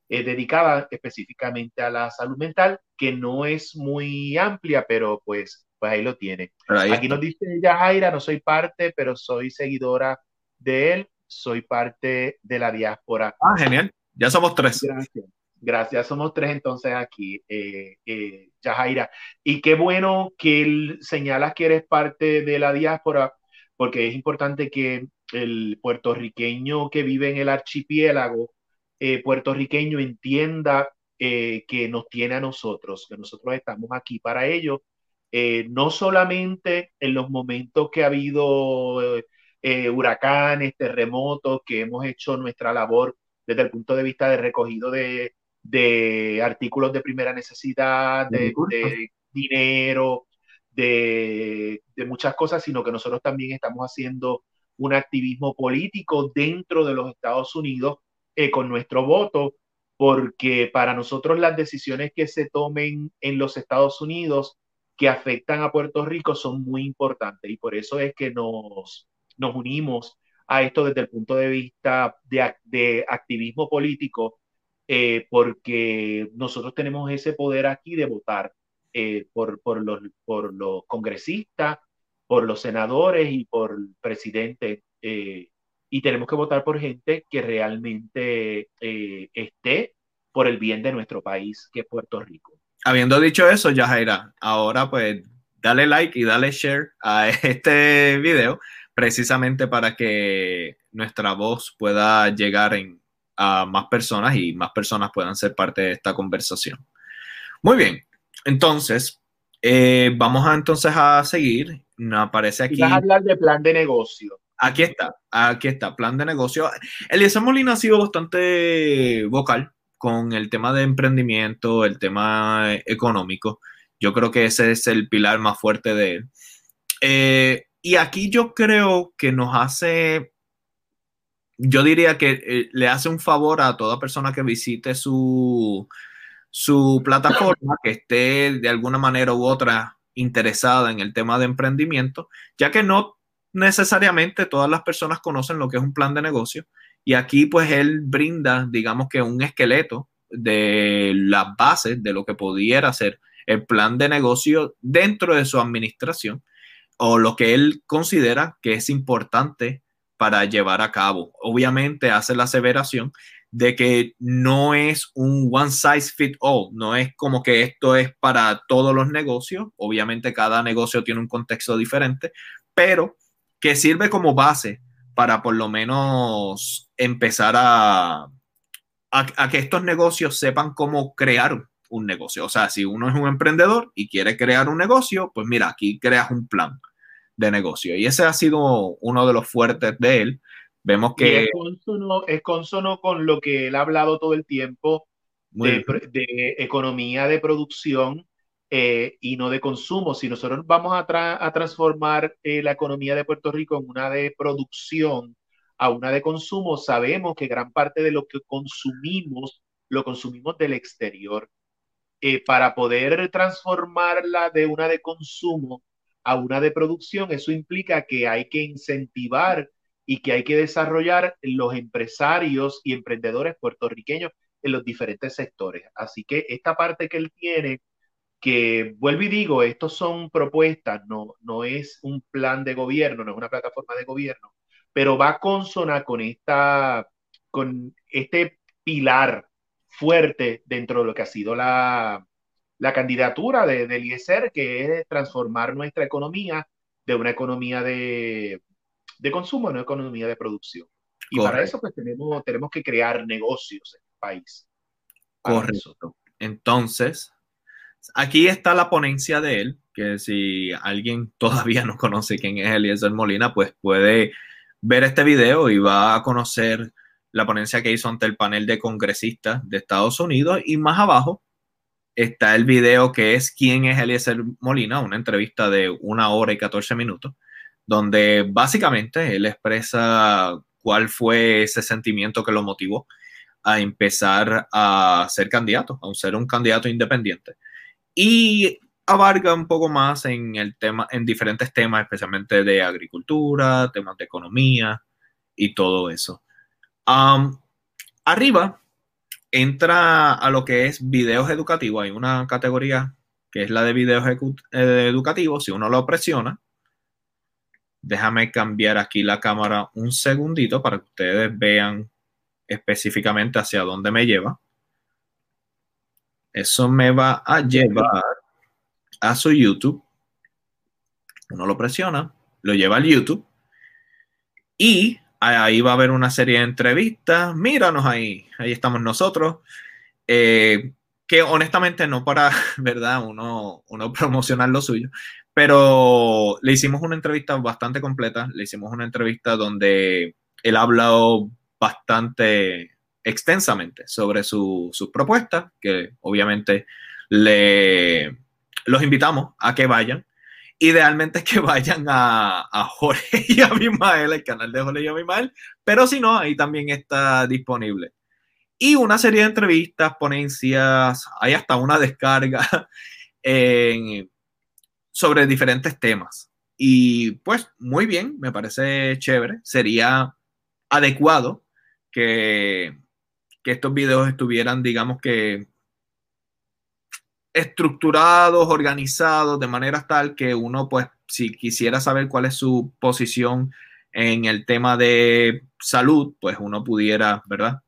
[SPEAKER 2] dedicada específicamente a la salud mental que no es muy amplia, pero pues pues ahí lo tiene. Ahí Aquí nos dice Yajaira, no soy parte, pero soy seguidora de él, soy parte de la diáspora.
[SPEAKER 1] Ah, genial. Ya somos tres.
[SPEAKER 2] Gracias. Gracias, somos tres entonces aquí, eh, eh, Yajaira. Y qué bueno que él señalas que eres parte de la diáspora, porque es importante que el puertorriqueño que vive en el archipiélago eh, puertorriqueño entienda eh, que nos tiene a nosotros, que nosotros estamos aquí para ellos eh, no solamente en los momentos que ha habido eh, huracanes, terremotos, que hemos hecho nuestra labor desde el punto de vista de recogido de, de artículos de primera necesidad, de, de dinero, de, de, muchas cosas, sino que nosotros también estamos haciendo un activismo político dentro de los Estados Unidos eh, con nuestro voto, porque para nosotros las decisiones que se tomen en los Estados Unidos que afectan a Puerto Rico son muy importantes y por eso es que nos, nos unimos a esto desde el punto de vista de, de activismo político, eh, porque nosotros tenemos ese poder aquí de votar eh, por, por, los, por los congresistas, por los senadores y por el presidente. Eh, y tenemos que votar por gente que realmente esté por el bien de nuestro país, que es Puerto Rico
[SPEAKER 1] habiendo dicho eso, Yajaira, ahora pues dale like y dale share a este video precisamente para que nuestra voz pueda llegar en, a más personas y más personas puedan ser parte de esta conversación. Muy bien, entonces eh, vamos a entonces a seguir. Nos aparece aquí.
[SPEAKER 2] Vas a hablar de plan de negocio.
[SPEAKER 1] Aquí está, aquí está, plan de negocio. Eliezer Molina ha sido bastante vocal con el tema de emprendimiento, el tema económico. Yo creo que ese es el pilar más fuerte de él. Eh, y aquí yo creo que nos hace, yo diría que eh, le hace un favor a toda persona que visite su, su plataforma, que esté de alguna manera u otra interesada en el tema de emprendimiento, ya que no necesariamente todas las personas conocen lo que es un plan de negocio y aquí pues él brinda, digamos que un esqueleto de las bases de lo que pudiera ser el plan de negocio dentro de su administración o lo que él considera que es importante para llevar a cabo. Obviamente hace la aseveración de que no es un one size fit all, no es como que esto es para todos los negocios, obviamente cada negocio tiene un contexto diferente, pero que sirve como base para por lo menos empezar a, a, a, que estos negocios sepan cómo crear un negocio. O sea, si uno es un emprendedor y quiere crear un negocio, pues mira, aquí creas un plan de negocio. Y ese ha sido uno de los fuertes de él. Vemos que...
[SPEAKER 2] es, consono, con lo que él ha hablado todo el tiempo de, economía de producción eh, y no de consumo. Si nosotros vamos a, a transformar eh, la economía de Puerto Rico en una de producción a una de consumo, sabemos que gran parte de lo que consumimos lo consumimos del exterior. Eh, para poder transformarla de una de consumo a una de producción, eso implica que hay que incentivar y que hay que desarrollar los empresarios y emprendedores puertorriqueños en los diferentes sectores. Así que esta parte que él tiene, que vuelvo y digo, estos son propuestas, no, no es un plan de gobierno, no es una plataforma de gobierno, pero va a consona con esta, con este pilar fuerte dentro de lo que ha sido la, la candidatura de, del IESER, que es transformar nuestra economía de una economía de, de consumo a una economía de producción. Y para eso pues tenemos, tenemos que crear negocios en el país.
[SPEAKER 1] Correcto. Entonces, aquí está la ponencia de él, que si alguien todavía no conoce quién es Eliezer Molina, pues puede ver este video y va a conocer la ponencia que hizo ante el panel de congresistas de Estados Unidos y más abajo está el video que es quién es Eliezer Molina, una entrevista de una hora y 14 minutos, donde básicamente él expresa cuál fue ese sentimiento que lo motivó a empezar a ser candidato, a ser un candidato independiente. Y abarca un poco más en el tema, en diferentes temas, especialmente de agricultura, temas de economía y todo eso arriba entra a lo que es videos educativos. Hay una categoría que es la de videos eh, educativos. Si uno lo presiona, déjame cambiar aquí la cámara un segundito para que ustedes vean específicamente hacia dónde me lleva. Eso me va a llevar a su YouTube. Uno lo presiona, lo lleva al YouTube y ahí va a haber una serie de entrevistas. Míranos ahí, ahí estamos nosotros. Eh, que honestamente no para, ¿verdad? Uno, uno promocionar lo suyo, pero le hicimos una entrevista bastante completa. Le hicimos una entrevista donde él ha hablado bastante extensamente sobre sus propuestas, que obviamente le, los invitamos a que vayan idealmente que vayan a, Jorge y a Abimael, el canal de Jorge y Abimael, pero si no, ahí también está disponible. Y una serie de entrevistas, ponencias, hay hasta una descarga sobre diferentes temas. Y pues muy bien, me parece chévere. Sería adecuado que, que estos videos estuvieran, digamos que, estructurados, organizados, de manera tal que uno, pues, si quisiera saber cuál es su posición en el tema de salud, pues uno pudiera, ¿verdad?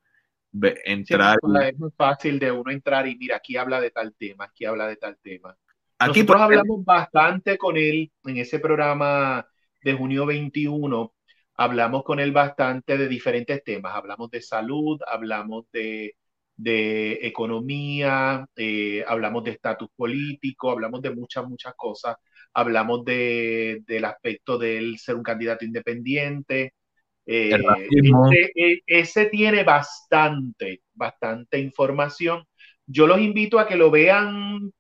[SPEAKER 2] entrar. es muy fácil de uno entrar y mira, aquí habla de tal tema, aquí habla de tal tema. Aquí Nosotros hablamos bastante con él en ese programa de junio 21. Hablamos con él bastante de diferentes temas. Hablamos de salud, hablamos de de economía, eh, hablamos de estatus político, hablamos de muchas, muchas cosas, hablamos de, del aspecto de él ser un candidato independiente. Eh, e, ese, tiene bastante, bastante información. Yo los invito a que lo vean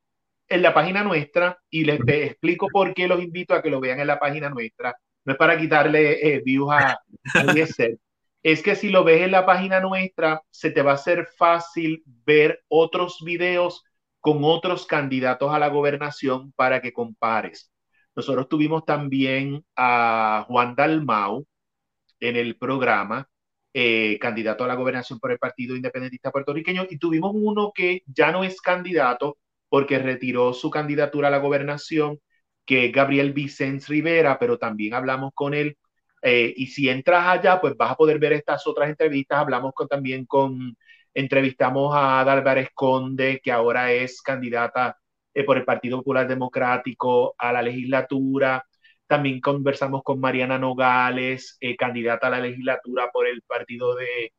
[SPEAKER 2] en la página nuestra y les explico por qué los invito a que lo vean en la página nuestra. No es para quitarle eh, views a, a es que si lo ves en la página nuestra, se te va a hacer fácil ver otros videos con otros candidatos a la gobernación para que compares. Nosotros tuvimos también a Juan Dalmau en el programa, eh, candidato a la gobernación por el Partido Independentista Puertorriqueño, y tuvimos uno que ya no es candidato porque retiró su candidatura a la gobernación, que es Gabriel Vicens Rivera, pero también hablamos con él eh, y si entras allá, pues vas a poder ver estas otras entrevistas. Hablamos con, también con, entrevistamos a Dalvar Conde, que ahora es candidata eh, por el Partido Popular Democrático a la legislatura. También conversamos con Mariana Nogales, eh, candidata a la legislatura por el Partido de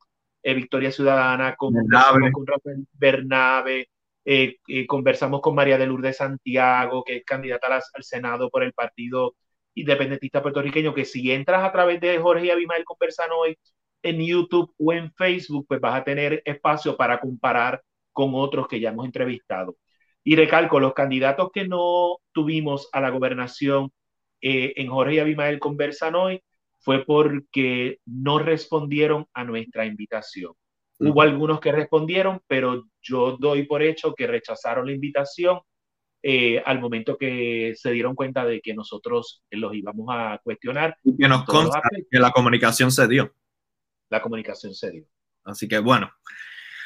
[SPEAKER 2] Victoria Ciudadana, con, con Rafael Bernabe, Eh, eh, conversamos con María de Lourdes Santiago, que es candidata al, Senado por el Partido Independentista Puertorriqueño, que si entras a través de Jorge y Abimael conversan hoy en YouTube o en Facebook, pues vas a tener espacio para comparar con otros que ya hemos entrevistado. Y recalco, los candidatos que no tuvimos a la gobernación eh, en Jorge y Abimael conversan hoy fue porque no respondieron a nuestra invitación. Hubo algunos que respondieron, pero yo doy por hecho que rechazaron la invitación eh, al momento que se dieron cuenta de que nosotros los íbamos a cuestionar.
[SPEAKER 1] Y que nos consta que la comunicación se dio.
[SPEAKER 2] La comunicación se dio.
[SPEAKER 1] Así que bueno,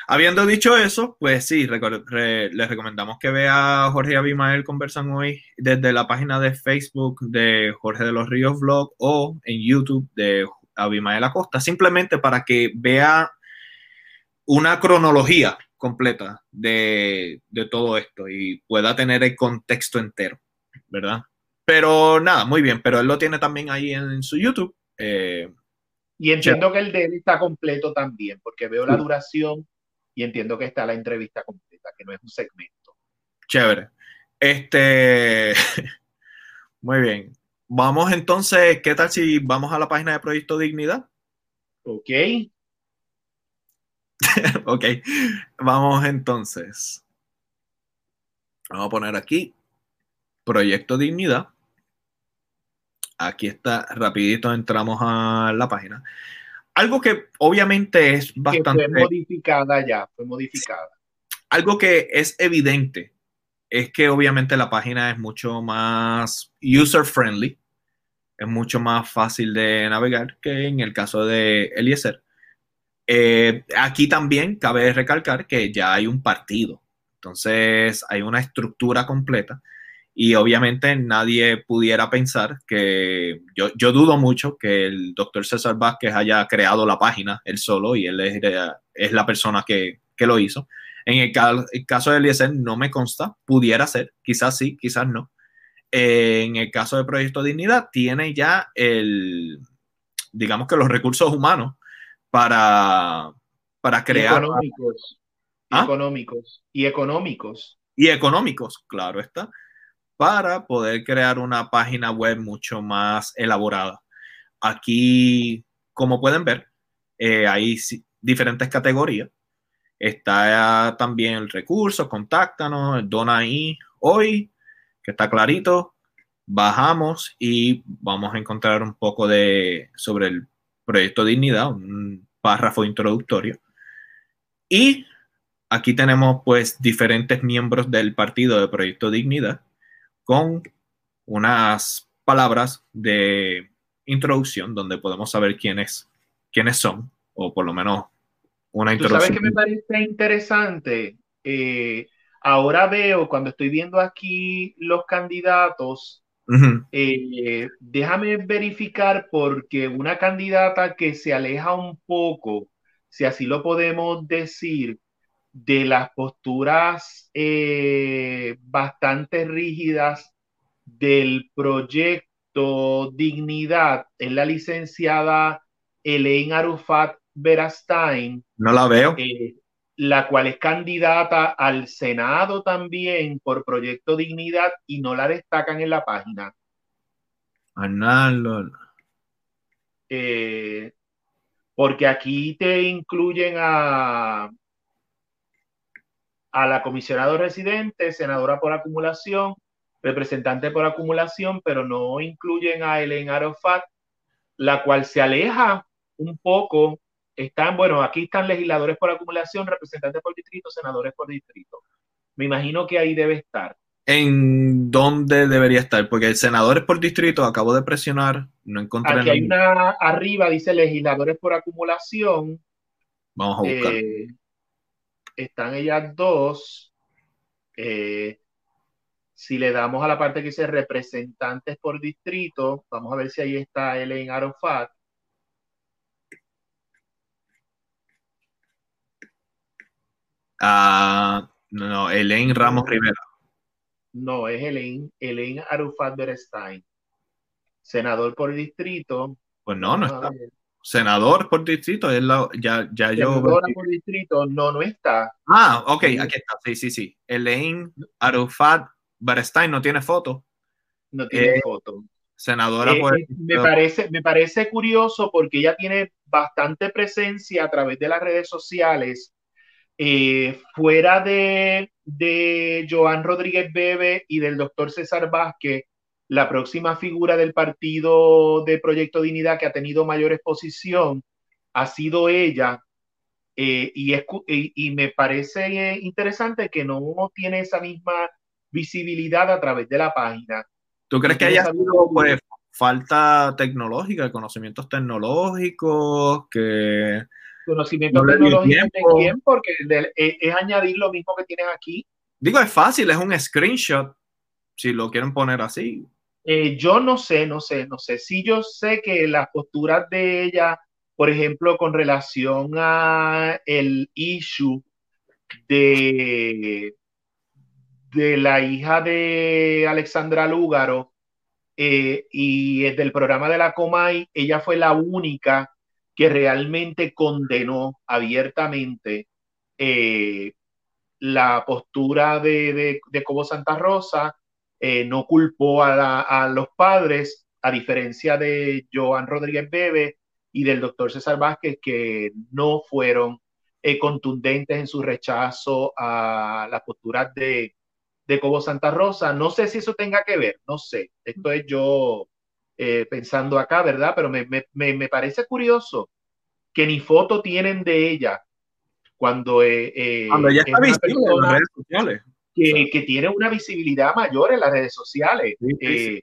[SPEAKER 1] habiendo dicho eso, pues sí, les recomendamos que vea Jorge y Abimael conversan hoy desde la página de Facebook de Jorge de los Ríos Vlog o en YouTube de Abimael Acosta, simplemente para que vea una cronología completa de, todo esto y pueda tener el contexto entero, ¿verdad? Pero nada, muy bien, pero él lo tiene también ahí en, su YouTube. Eh,
[SPEAKER 2] y entiendo que el de él está completo también, porque veo la duración y entiendo que está la entrevista completa, que no es un segmento.
[SPEAKER 1] Chévere. Este, muy bien. Vamos entonces, ¿qué tal si vamos a la página de Proyecto Dignidad?
[SPEAKER 2] Ok.
[SPEAKER 1] ok, vamos entonces. Vamos a poner aquí Proyecto Dignidad. Aquí está, rapidito entramos a la página. Algo que obviamente es bastante...
[SPEAKER 2] fue modificada ya, fue modificada.
[SPEAKER 1] Algo que es evidente es que obviamente la página es mucho más user friendly, es mucho más fácil de navegar que en el caso de Eliezer. Eh, aquí también cabe recalcar que ya hay un partido, entonces hay una estructura completa y obviamente nadie pudiera pensar que yo, yo dudo mucho que el doctor César Vázquez haya creado la página él solo y él es, es la persona que, que, lo hizo. En el, caso de Eliezer no me consta, pudiera ser, quizás sí, quizás no. Eh, en el caso de Proyecto Dignidad tiene ya el, digamos que los recursos humanos para, para crear.
[SPEAKER 2] económicos, ¿Ah? económicos. Y económicos.
[SPEAKER 1] Y económicos, claro está. Para poder crear una página web mucho más elaborada. Aquí, como pueden ver, eh, hay diferentes categorías. Está también el recurso, contáctanos, el dona ahí hoy, que está clarito. Bajamos y vamos a encontrar un poco de sobre el Proyecto Dignidad, un párrafo introductorio. Y aquí tenemos pues diferentes miembros del partido de Proyecto Dignidad con unas palabras de introducción donde podemos saber quiénes, quiénes son, o por lo menos una introducción.
[SPEAKER 2] ¿Sabes qué me parece interesante? Eh, ahora veo, cuando estoy viendo aquí los candidatos, eh, déjame verificar porque una candidata que se aleja un poco, si así lo podemos decir, de las posturas eh, bastante rígidas del proyecto Dignidad, es la licenciada Elaine Arufat Berastain.
[SPEAKER 1] No la veo.
[SPEAKER 2] Eh, la cual es candidata al Senado también por Proyecto Dignidad y no la destacan en la página. Eh, porque aquí te incluyen a, a la comisionada residente, senadora por acumulación, representante por acumulación, pero no incluyen a Ellen Arafat, la cual se aleja un poco están, bueno, aquí están legisladores por acumulación, representantes por distrito, senadores por distrito. Me imagino que ahí debe estar.
[SPEAKER 1] ¿En dónde debería estar? Porque senadores por distrito, acabo de presionar, no encontré.
[SPEAKER 2] Aquí hay una arriba, dice legisladores por acumulación.
[SPEAKER 1] Vamos a buscar. Eh,
[SPEAKER 2] están ellas dos. Eh, si le damos a la parte que dice representantes por distrito, vamos a ver si ahí está Ellen Arofat.
[SPEAKER 1] Ah, no, Elaine Ramos Rivera.
[SPEAKER 2] No, es Elaine, Elaine Arufat Berestein, senador por distrito.
[SPEAKER 1] Pues no, no está. senador por distrito, es la, ya, ya yo...
[SPEAKER 2] Senadora por distrito, no, no está.
[SPEAKER 1] Ah, ok, aquí está, sí, sí, sí. Elaine Arufat Berestein no tiene foto.
[SPEAKER 2] No tiene eh, foto.
[SPEAKER 1] Senadora
[SPEAKER 2] eh,
[SPEAKER 1] por
[SPEAKER 2] eh, me, parece, me parece curioso porque ella tiene bastante presencia a través de las redes sociales. Fuera de, de Joan Rodríguez Bebe y del doctor César Vázquez, la próxima figura del partido de Proyecto Dignidad que ha tenido mayor exposición ha sido ella. Eh, y, y, me parece interesante que no tiene esa misma visibilidad a través de la página.
[SPEAKER 1] ¿Tú crees que haya sido pues, falta tecnológica, conocimientos tecnológicos, que...
[SPEAKER 2] Conocimientos tecnológicos de quién, porque es, es añadir lo mismo que tienes aquí.
[SPEAKER 1] Digo, es fácil, es un screenshot, si lo quieren poner así.
[SPEAKER 2] Eh, yo no sé, no sé, no sé. Sí, yo sé que las posturas de ella, por ejemplo, con relación a el issue de, de la hija de Alexandra Lúgaro eh, y del programa de la Comay, ella fue la única que realmente condenó abiertamente eh, la postura de, de, Cobo Santa Rosa eh, no culpó a, los padres, a diferencia de Joan Rodríguez Bebe y del doctor César Vázquez, que no fueron eh, contundentes en su rechazo a las posturas de, de Cobo Santa Rosa. No sé si eso tenga que ver, no sé. Esto es yo eh, pensando acá, ¿verdad? Pero me, me, parece curioso que ni foto tienen de ella cuando,
[SPEAKER 1] cuando ella está visible en las redes sociales
[SPEAKER 2] que, tiene una visibilidad mayor en las redes sociales. Eh,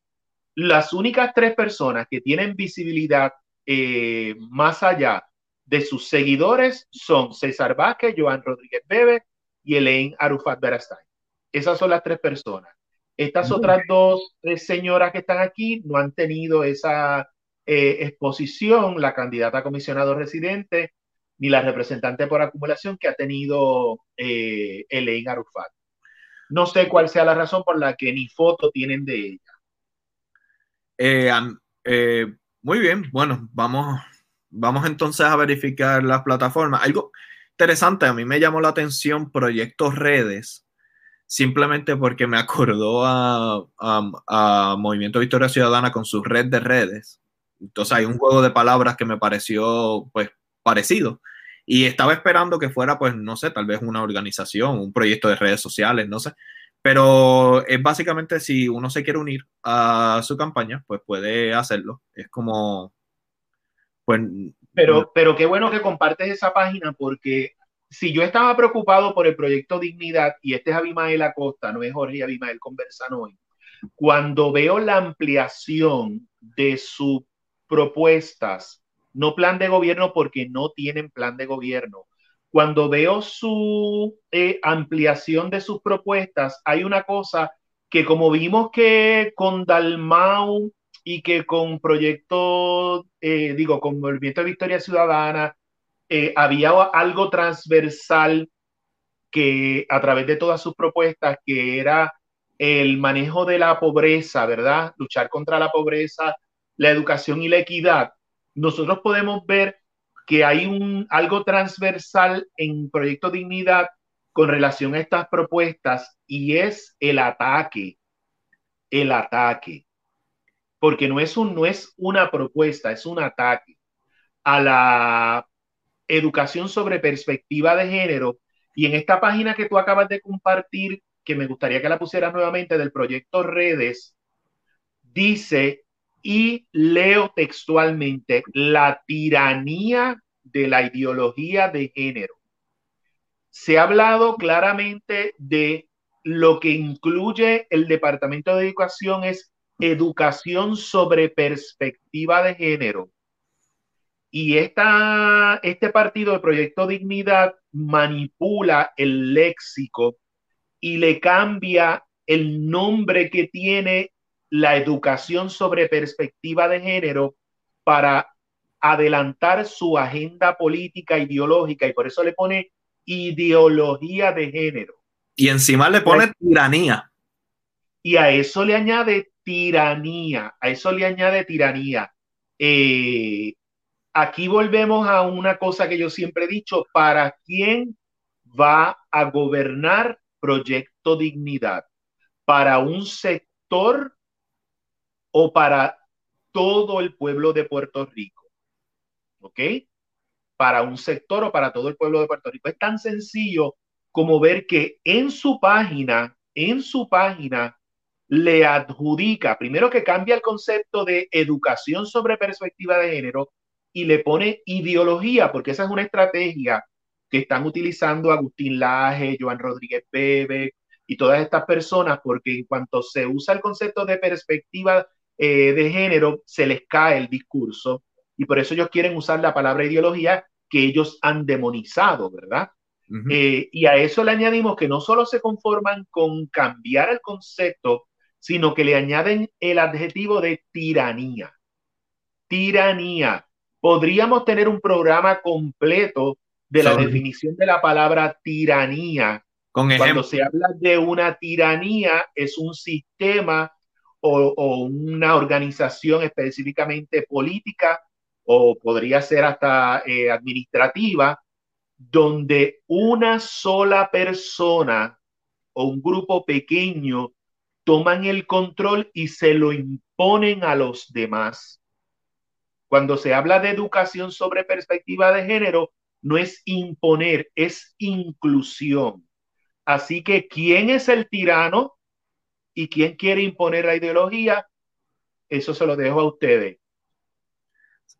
[SPEAKER 2] las únicas tres personas que tienen visibilidad eh, más allá de sus seguidores son César Vázquez, Joan Rodríguez Bebe y Elaine Arufat Berastain. Esas son las tres personas. Estas otras dos señoras que están aquí no han tenido esa eh, exposición, la candidata a comisionado residente ni la representante por acumulación que ha tenido Elaine Arufat. No sé cuál sea la razón por la que ni foto tienen de ella.
[SPEAKER 1] Eh, eh, muy bien, bueno, vamos, vamos entonces a verificar las plataformas. Algo interesante, a mí me llamó la atención Proyectos Redes, simplemente porque me acordó a, a, Movimiento Victoria Ciudadana con su red de redes. Entonces hay un juego de palabras que me pareció pues parecido. Y estaba esperando que fuera, pues, no sé, tal vez una organización, un proyecto de redes sociales, no sé. Pero es básicamente si uno se quiere unir a su campaña, pues puede hacerlo. Es como, pues...
[SPEAKER 2] Pero, pero qué bueno que compartes esa página porque si yo estaba preocupado por el proyecto Dignidad, y este es Abimael Acosta, no es Jorge Abimael conversan hoy, cuando veo la ampliación de sus propuestas no plan de gobierno porque no tienen plan de gobierno. Cuando veo su eh, ampliación de sus propuestas, hay una cosa que como vimos que con Dalmau y que con proyecto, eh, digo, con Movimiento de Victoria Ciudadana, eh, había algo transversal que a través de todas sus propuestas, que era el manejo de la pobreza, ¿verdad? Luchar contra la pobreza, la educación y la equidad nosotros podemos ver que hay un, algo transversal en Proyecto Dignidad con relación a estas propuestas y es el ataque, el ataque, porque no es, un, no es una propuesta, es un ataque a la educación sobre perspectiva de género. Y en esta página que tú acabas de compartir, que me gustaría que la pusieras nuevamente del proyecto Redes, dice y leo textualmente la tiranía de la ideología de género. Se ha hablado claramente de lo que incluye el Departamento de Educación es educación sobre perspectiva de género. Y esta, este partido de Proyecto Dignidad manipula el léxico y le cambia el nombre que tiene la educación sobre perspectiva de género para adelantar su agenda política ideológica y por eso le pone ideología de género.
[SPEAKER 1] Y encima le pone tiranía.
[SPEAKER 2] Y a eso le añade tiranía, a eso le añade tiranía. Eh, aquí volvemos a una cosa que yo siempre he dicho, ¿para quién va a gobernar Proyecto Dignidad? ¿Para un sector o para todo el pueblo de Puerto Rico? ¿Ok? Para un sector o para todo el pueblo de Puerto Rico. Es tan sencillo como ver que en su página, en su página, le adjudica, primero que cambia el concepto de educación sobre perspectiva de género y le pone ideología, porque esa es una estrategia que están utilizando Agustín Laje, Joan Rodríguez Bebe y todas estas personas, porque en cuanto se usa el concepto de perspectiva eh, de género, se les cae el discurso y por eso ellos quieren usar la palabra ideología que ellos han demonizado, ¿verdad? Eh, y a eso le añadimos que no solo se conforman con cambiar el concepto, sino que le añaden el adjetivo de tiranía. Tiranía. Podríamos tener un programa completo de la definición de la palabra tiranía. Con Cuando se habla de una tiranía, es un sistema o, una organización específicamente política o podría ser hasta eh, administrativa, donde una sola persona o un grupo pequeño toman el control y se lo imponen a los demás. Cuando se habla de educación sobre perspectiva de género, no es imponer, es inclusión. Así que, ¿quién es el tirano y quién quiere imponer la ideología? Eso se lo dejo a ustedes.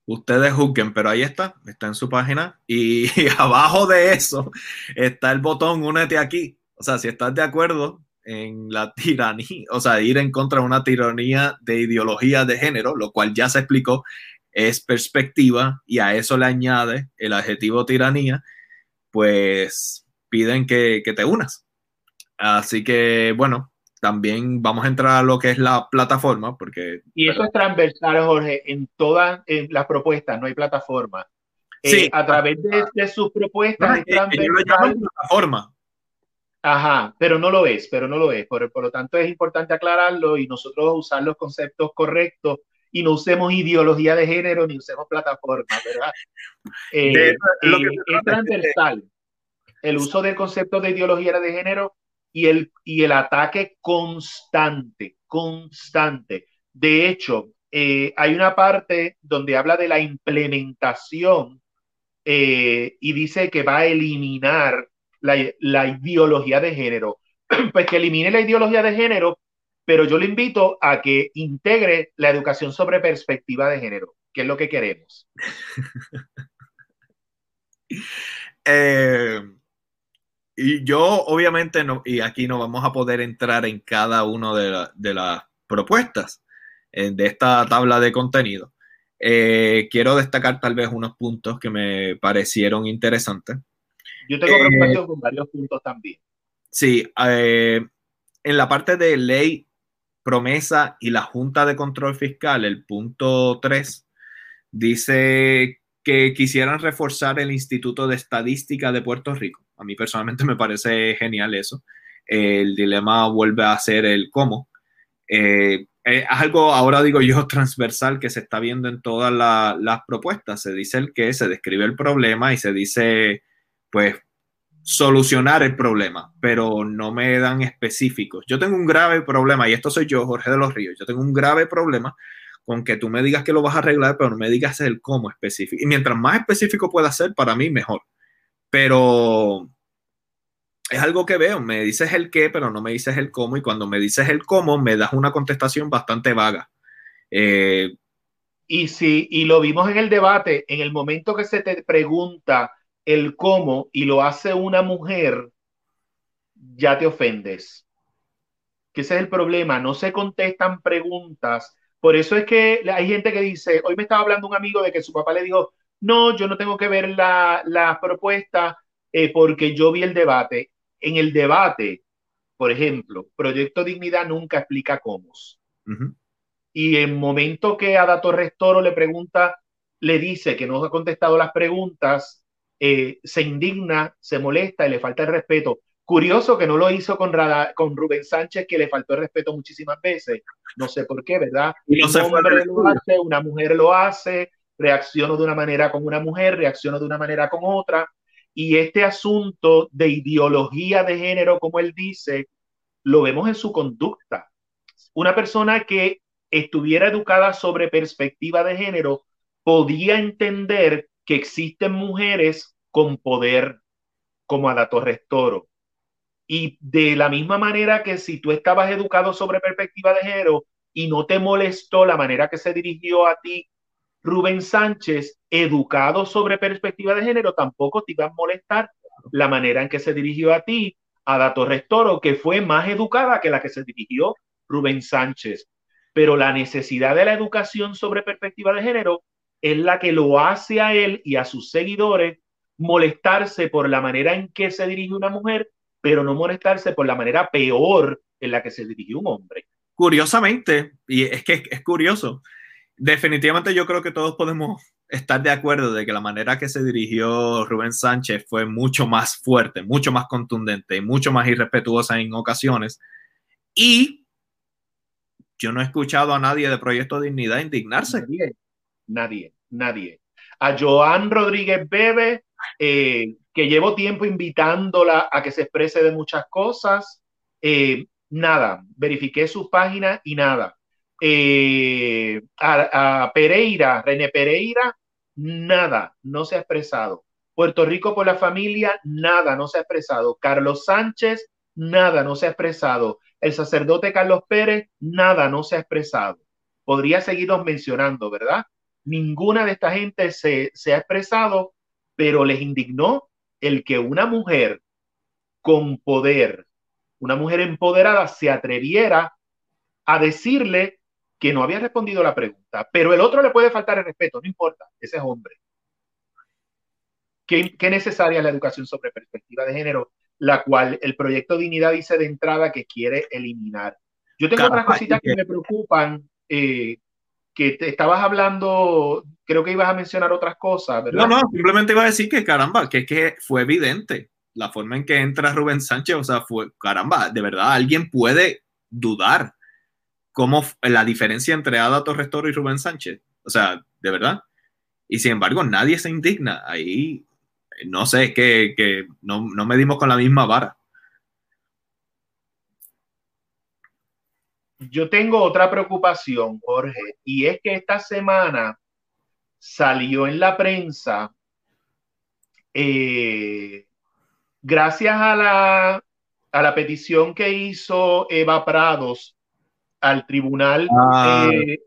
[SPEAKER 1] Ustedes juzguen, pero ahí está, está en su página y abajo de eso está el botón únete aquí. O sea, si estás de acuerdo en la tiranía, o sea, ir en contra de una tiranía de ideología de género, lo cual ya se explicó, es perspectiva y a eso le añade el adjetivo tiranía, pues piden que, te unas. Así que, bueno, también vamos a entrar a lo que es la plataforma, porque...
[SPEAKER 2] Y eso es transversal, Jorge, en todas las propuestas, no hay plataforma. Sí. Eh, a través de, sus propuestas... plataforma, Ajá, pero no lo es, pero no lo es. Por, por, lo tanto, es importante aclararlo y nosotros usar los conceptos correctos y no usemos ideología de género ni usemos plataforma, ¿verdad? Eh, eh, es transversal el uso del concepto de ideología de género y el, y el ataque constante, constante. De hecho, eh, hay una parte donde habla de la implementación y dice que va a eliminar la, ideología de género. Pues que elimine la ideología de género, pero yo le invito a que integre la educación sobre perspectiva de género, que es lo que queremos.
[SPEAKER 1] Eh, y yo, obviamente, no, y aquí no vamos a poder entrar en cada una de, las propuestas eh, de esta tabla de contenido. Eh, quiero destacar tal vez unos puntos que me parecieron interesantes.
[SPEAKER 2] Yo tengo preocupación eh, con varios puntos también.
[SPEAKER 1] Sí, eh, en la parte de ley, promesa y la Junta de Control Fiscal, el punto 3, dice que quisieran reforzar el Instituto de Estadística de Puerto Rico. A mí personalmente me parece genial eso. El dilema vuelve a ser el cómo. Eh, es algo, ahora digo yo, transversal que se está viendo en todas las propuestas. Se dice el que, se describe el problema y se dice pues solucionar el problema, pero no me dan específicos. Yo tengo un grave problema, y esto soy yo, Jorge de los Ríos, yo tengo un grave problema con que tú me digas que lo vas a arreglar, pero no me digas el cómo específico. Y mientras más específico pueda ser, para mí mejor. Pero es algo que veo, me dices el qué, pero no me dices el cómo, y cuando me dices el cómo, me das una contestación bastante vaga.
[SPEAKER 2] Eh, y si, y lo vimos en el debate, en el momento que se te pregunta el cómo y lo hace una mujer, ya te ofendes. Que ese es el problema, no se contestan preguntas. Por eso es que hay gente que dice, hoy me estaba hablando un amigo de que su papá le dijo, no, yo no tengo que ver la, propuesta eh, porque yo vi el debate. En el debate, por ejemplo, Proyecto Dignidad nunca explica cómo. Y en momento que Ada Torres Toro le pregunta, le dice que no ha contestado las preguntas, eh, se indigna, se molesta y le falta el respeto. Curioso que no lo hizo con, con Rubén Sánchez, que le faltó el respeto muchísimas veces. No sé por qué, ¿verdad? un hombre lo hace, una mujer lo hace, reacciono de una manera con una mujer, reacciono de una manera con otra. Y este asunto de ideología de género, como él dice, lo vemos en su conducta. Una persona que estuviera educada sobre perspectiva de género podía entender que existen mujeres con poder, como Ada Torres Toro. Y de la misma manera que si tú estabas educado sobre perspectiva de género y no te molestó la manera que se dirigió a ti Rubén Sánchez, educado sobre perspectiva de género, tampoco te iba a molestar la manera en que se dirigió a ti Ada Torres Toro, que fue más educada que la que se dirigió Rubén Sánchez. Pero la necesidad de la educación sobre perspectiva de género es la que lo hace a él y a sus seguidores molestarse por la manera en que se dirige una mujer, pero no molestarse por la manera peor en la que se dirige un hombre.
[SPEAKER 1] Curiosamente, y es que es curioso, definitivamente yo creo que todos podemos estar de acuerdo de que la manera que se dirigió Rubén Sánchez fue mucho más fuerte, mucho más contundente, mucho más irrespetuosa en ocasiones. Y yo no he escuchado a nadie de Proyecto Dignidad indignarse.
[SPEAKER 2] Nadie, nadie, nadie. A Joan Rodríguez Bebe, eh, que llevo tiempo invitándola a que se exprese de muchas cosas, eh, nada, verifiqué su página y nada. Eh, a, Pereira, René Pereira, nada, no se ha expresado. Puerto Rico por la familia, nada, no se ha expresado. Carlos Sánchez, nada, no se ha expresado. El sacerdote Carlos Pérez, nada, no se ha expresado. Podría seguirnos mencionando, ¿verdad? Ninguna de esta gente se, se ha expresado, pero les indignó el que una mujer con poder, una mujer empoderada, se atreviera a decirle que no había respondido la pregunta, pero el otro le puede faltar el respeto, no importa, ese es hombre. ¿Qué, qué necesaria es la educación sobre perspectiva de género, la cual el proyecto Dignidad dice de entrada que quiere eliminar? Yo tengo otras cositas que me preocupan, eh, que te estabas hablando, creo que ibas a mencionar otras cosas, ¿verdad?
[SPEAKER 1] No, no, simplemente iba a decir que caramba, que, que fue evidente la forma en que entra Rubén Sánchez, o sea, fue, caramba, de verdad, alguien puede dudar cómo la diferencia entre Ada Torres y Rubén Sánchez. O sea, de verdad. Y sin embargo, nadie se indigna. Ahí, no sé, que, que no, no medimos con la misma vara.
[SPEAKER 2] Yo tengo otra preocupación, Jorge, y es que esta semana salió en la prensa, eh, gracias a la, a la petición que hizo Eva Prados al tribunal ah. eh,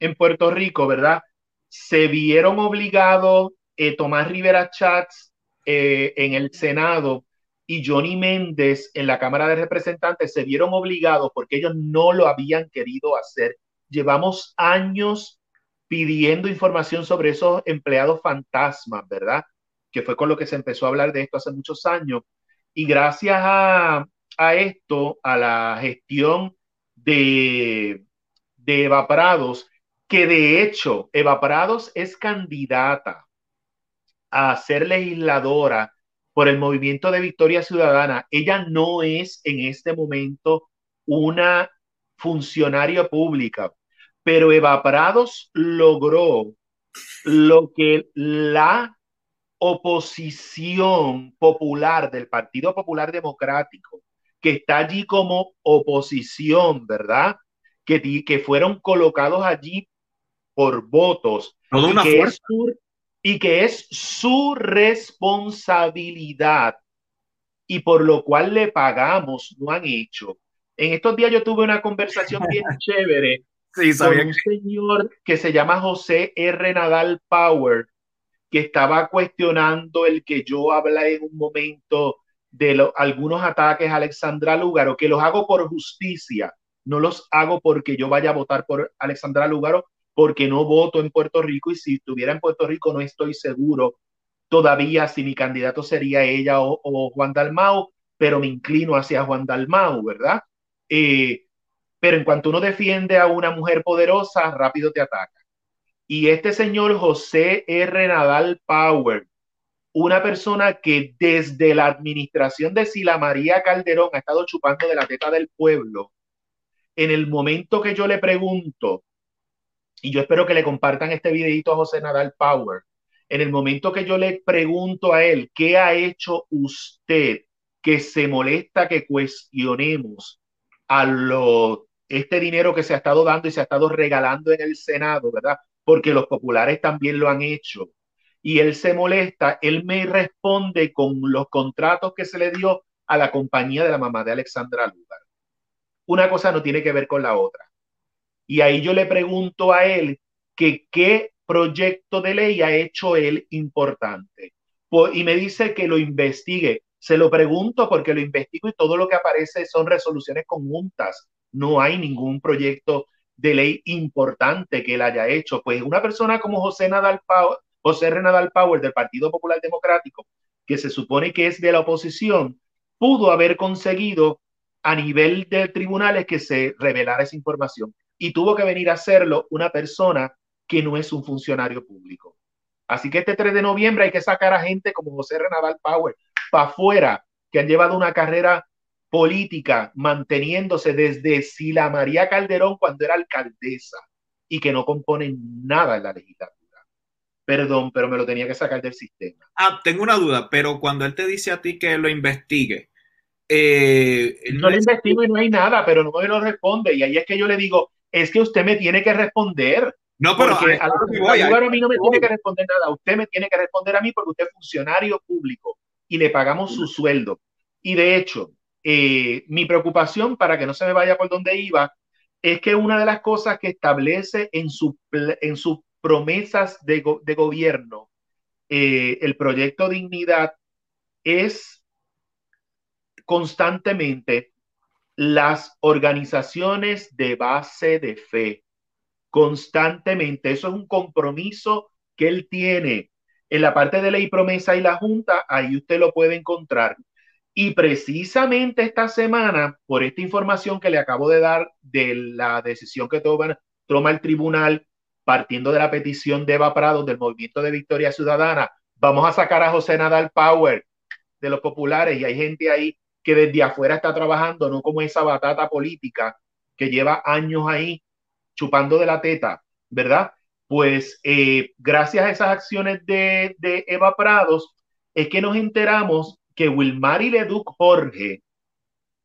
[SPEAKER 2] en Puerto Rico, ¿verdad? Se vieron obligados eh, Tomás Rivera Chats eh, en el Senado y Johnny Méndez en la Cámara de Representantes se vieron obligados porque ellos no lo habían querido hacer. Llevamos años pidiendo información sobre esos empleados fantasmas, ¿verdad? Que fue con lo que se empezó a hablar de esto hace muchos años. Y gracias a, esto, a la gestión de, de Eva Prados, que de hecho Eva Prados es candidata a ser legisladora por el movimiento de Victoria Ciudadana. Ella no es en este momento una funcionaria pública, pero Eva Prados logró lo que la oposición popular del Partido Popular Democrático que está allí como oposición, ¿verdad? Que, que fueron colocados allí por votos. y, que es su, y que es su responsabilidad y por lo cual le pagamos, no han hecho. En estos días yo tuve una conversación bien chévere con un señor que se llama José R. Nadal Power, que estaba cuestionando el que yo hablé en un momento de algunos ataques a Alexandra Lúgaro, que los hago por justicia, no los hago porque yo vaya a votar por Alexandra Lúgaro, porque no voto en Puerto Rico y si estuviera en Puerto Rico no estoy seguro todavía si mi candidato sería ella o, Juan Dalmau, pero me inclino hacia Juan Dalmau, ¿verdad? Eh, pero en cuanto uno defiende a una mujer poderosa, rápido te ataca. Y este señor José R. Nadal Power, una persona que desde la administración de Sila María Calderón ha estado chupando de la teta del pueblo, en el momento que yo le pregunto y yo espero que le compartan este videito a José Nadal Power. En el momento que yo le pregunto a él, ¿qué ha hecho usted que se molesta que cuestionemos a lo, este dinero que se ha estado dando y se ha estado regalando en el Senado, ¿verdad? Porque los populares también lo han hecho. Y él se molesta, él me responde con los contratos que se le dio a la compañía de la mamá de Alexandra Lugar. Una cosa no tiene que ver con la otra. Y ahí yo le pregunto a él que qué proyecto de ley ha hecho él importante. Y me dice que lo investigue. Se lo pregunto porque lo investigo y todo lo que aparece son resoluciones conjuntas. No hay ningún proyecto de ley importante que él haya hecho. Pues una persona como José Nadal Power, José Renadal Power del Partido Popular Democrático, que se supone que es de la oposición, pudo haber conseguido a nivel de tribunales que se revelara esa información y tuvo que venir a hacerlo una persona que no es un funcionario público. Así que este 3 de noviembre hay que sacar a gente como José Renaval Power para afuera, que han llevado una carrera política manteniéndose desde Sila María Calderón cuando era alcaldesa y que no componen nada en la legislatura. Perdón, pero me lo tenía que sacar del sistema.
[SPEAKER 1] Ah, tengo una duda, pero cuando él te dice a ti que lo investigue, eh,
[SPEAKER 2] no, lo investigo y no hay nada, pero no me lo responde. Y ahí es que yo le digo, es que usted me tiene que responder.
[SPEAKER 1] No, pero
[SPEAKER 2] porque a, a, mí no me tiene que responder nada, usted me tiene que responder a mí porque usted es funcionario público y le pagamos su sueldo. Y de hecho, eh, mi preocupación para que no se me vaya por donde iba es que una de las cosas que establece en, su, en sus promesas de, de gobierno eh, el proyecto Dignidad es constantemente las organizaciones de base de fe constantemente. Eso es un compromiso que él tiene en la parte de ley promesa y la Junta, ahí usted lo puede encontrar. Y precisamente esta semana, por esta información que le acabo de dar de la decisión que toma, el tribunal, partiendo de la petición de Eva Prado del Movimiento de Victoria Ciudadana, vamos a sacar a José Nadal Power de los populares y hay gente ahí que desde afuera está trabajando, no como esa batata política que lleva años ahí chupando de la teta, ¿verdad? Pues eh, gracias a esas acciones de, de, Eva Prados, es que nos enteramos que Wilmary Leduc Jorge,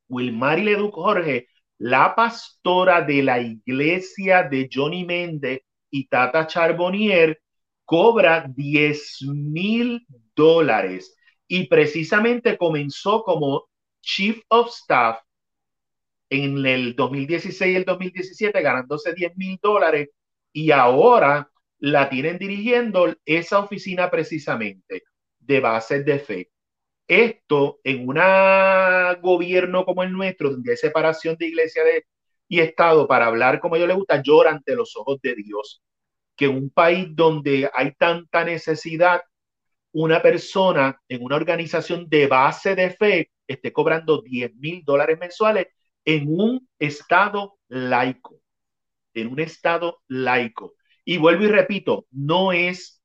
[SPEAKER 2] Wilmary Leduc Jorge, la pastora de la iglesia de Johnny Méndez y Tata Charbonnier, cobra 10 mil dólares y precisamente comenzó como Chief of Staff en el 2016 y el 2017 ganándose 10 mil dólares y ahora la tienen dirigiendo esa oficina precisamente de bases de fe. Esto en un gobierno como el nuestro, donde hay separación de iglesia de, y Estado para hablar como yo le gusta, llora ante los ojos de Dios. Que en un país donde hay tanta necesidad, una persona en una organización de base de fe esté cobrando 10 mil dólares mensuales en un estado laico, en un estado laico. Y vuelvo y repito, no es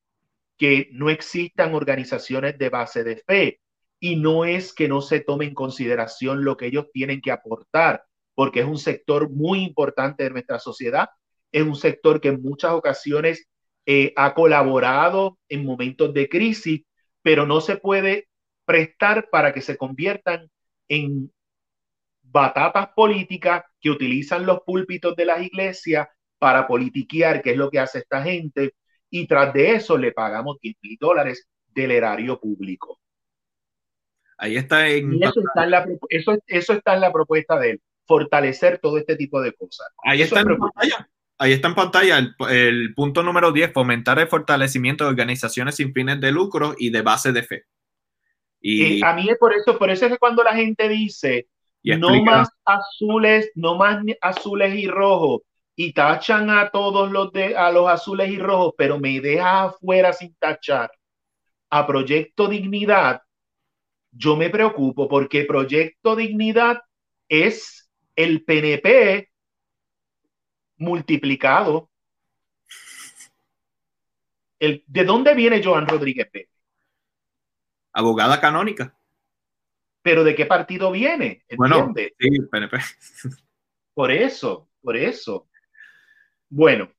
[SPEAKER 2] que no existan organizaciones de base de fe y no es que no se tome en consideración lo que ellos tienen que aportar, porque es un sector muy importante de nuestra sociedad, es un sector que en muchas ocasiones eh, ha colaborado en momentos de crisis, pero no se puede prestar para que se conviertan en batatas políticas que utilizan los púlpitos de las iglesias para politiquear, que es lo que hace esta gente, y tras de eso le pagamos 10 mil dólares del erario público.
[SPEAKER 1] Ahí está en...
[SPEAKER 2] eso, está en la, eso, eso está en la propuesta de él, fortalecer todo este tipo de cosas.
[SPEAKER 1] Ahí está en pantalla. Ahí está en pantalla el, el, punto número 10, fomentar el fortalecimiento de organizaciones sin fines de lucro y de base de fe.
[SPEAKER 2] Y a mí es por eso, por eso es que cuando la gente dice no más azules, no más azules y rojos, y tachan a todos los de a los azules y rojos, pero me deja afuera sin tachar a Proyecto Dignidad, yo me preocupo porque Proyecto Dignidad es el PNP multiplicado. El, ¿De dónde viene Joan Rodríguez Pérez?
[SPEAKER 1] Abogada canónica.
[SPEAKER 2] Pero ¿de qué partido viene?
[SPEAKER 1] Bueno, sí, PNP.
[SPEAKER 2] Por eso, por eso. Bueno,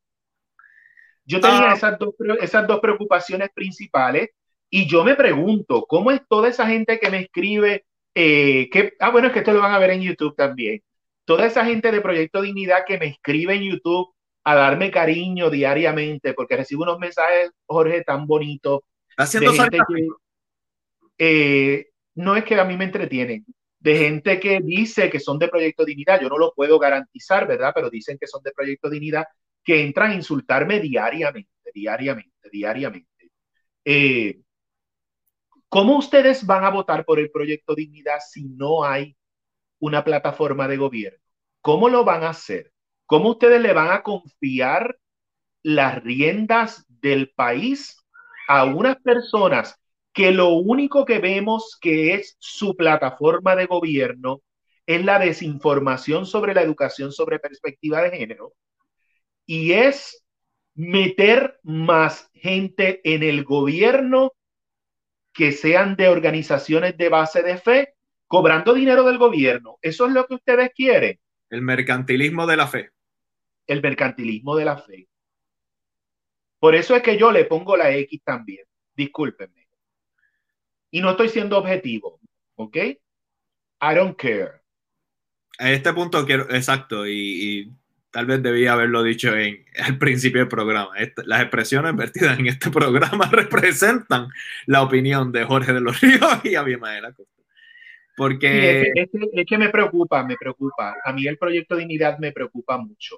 [SPEAKER 2] Yo tenía ah. esas, dos, esas dos preocupaciones principales y yo me pregunto, ¿cómo es toda esa gente que me escribe? Eh, que, ah, bueno, es que esto lo van a ver en YouTube también. Toda esa gente de Proyecto Dignidad que me escribe en YouTube a darme cariño diariamente, porque recibo unos mensajes, Jorge, tan bonitos.
[SPEAKER 1] Haciendo
[SPEAKER 2] eh, no es que a mí me entretienen, de gente que dice que son de Proyecto Dignidad, yo no lo puedo garantizar, ¿verdad? Pero dicen que son de Proyecto Dignidad, que entran a insultarme diariamente, diariamente, diariamente. Eh, ¿Cómo ustedes van a votar por el Proyecto Dignidad si no hay una plataforma de gobierno? ¿Cómo lo van a hacer? ¿Cómo ustedes le van a confiar las riendas del país a unas personas que lo único que vemos que es su plataforma de gobierno es la desinformación sobre la educación sobre perspectiva de género y es meter más gente en el gobierno que sean de organizaciones de base de fe, cobrando dinero del gobierno. ¿Eso es lo que ustedes quieren?
[SPEAKER 1] El mercantilismo de la fe.
[SPEAKER 2] El mercantilismo de la fe. Por eso es que yo le pongo la X también. Discúlpenme. Y no estoy siendo objetivo, ¿ok? I don't care.
[SPEAKER 1] A este punto quiero, exacto, y, tal vez debía haberlo dicho en, al principio del programa. las expresiones vertidas en este programa representan la opinión de Jorge de los Ríos y Abimael Acosta. Porque...
[SPEAKER 2] es, que, me preocupa, me preocupa. A mí el proyecto Dignidad me preocupa mucho.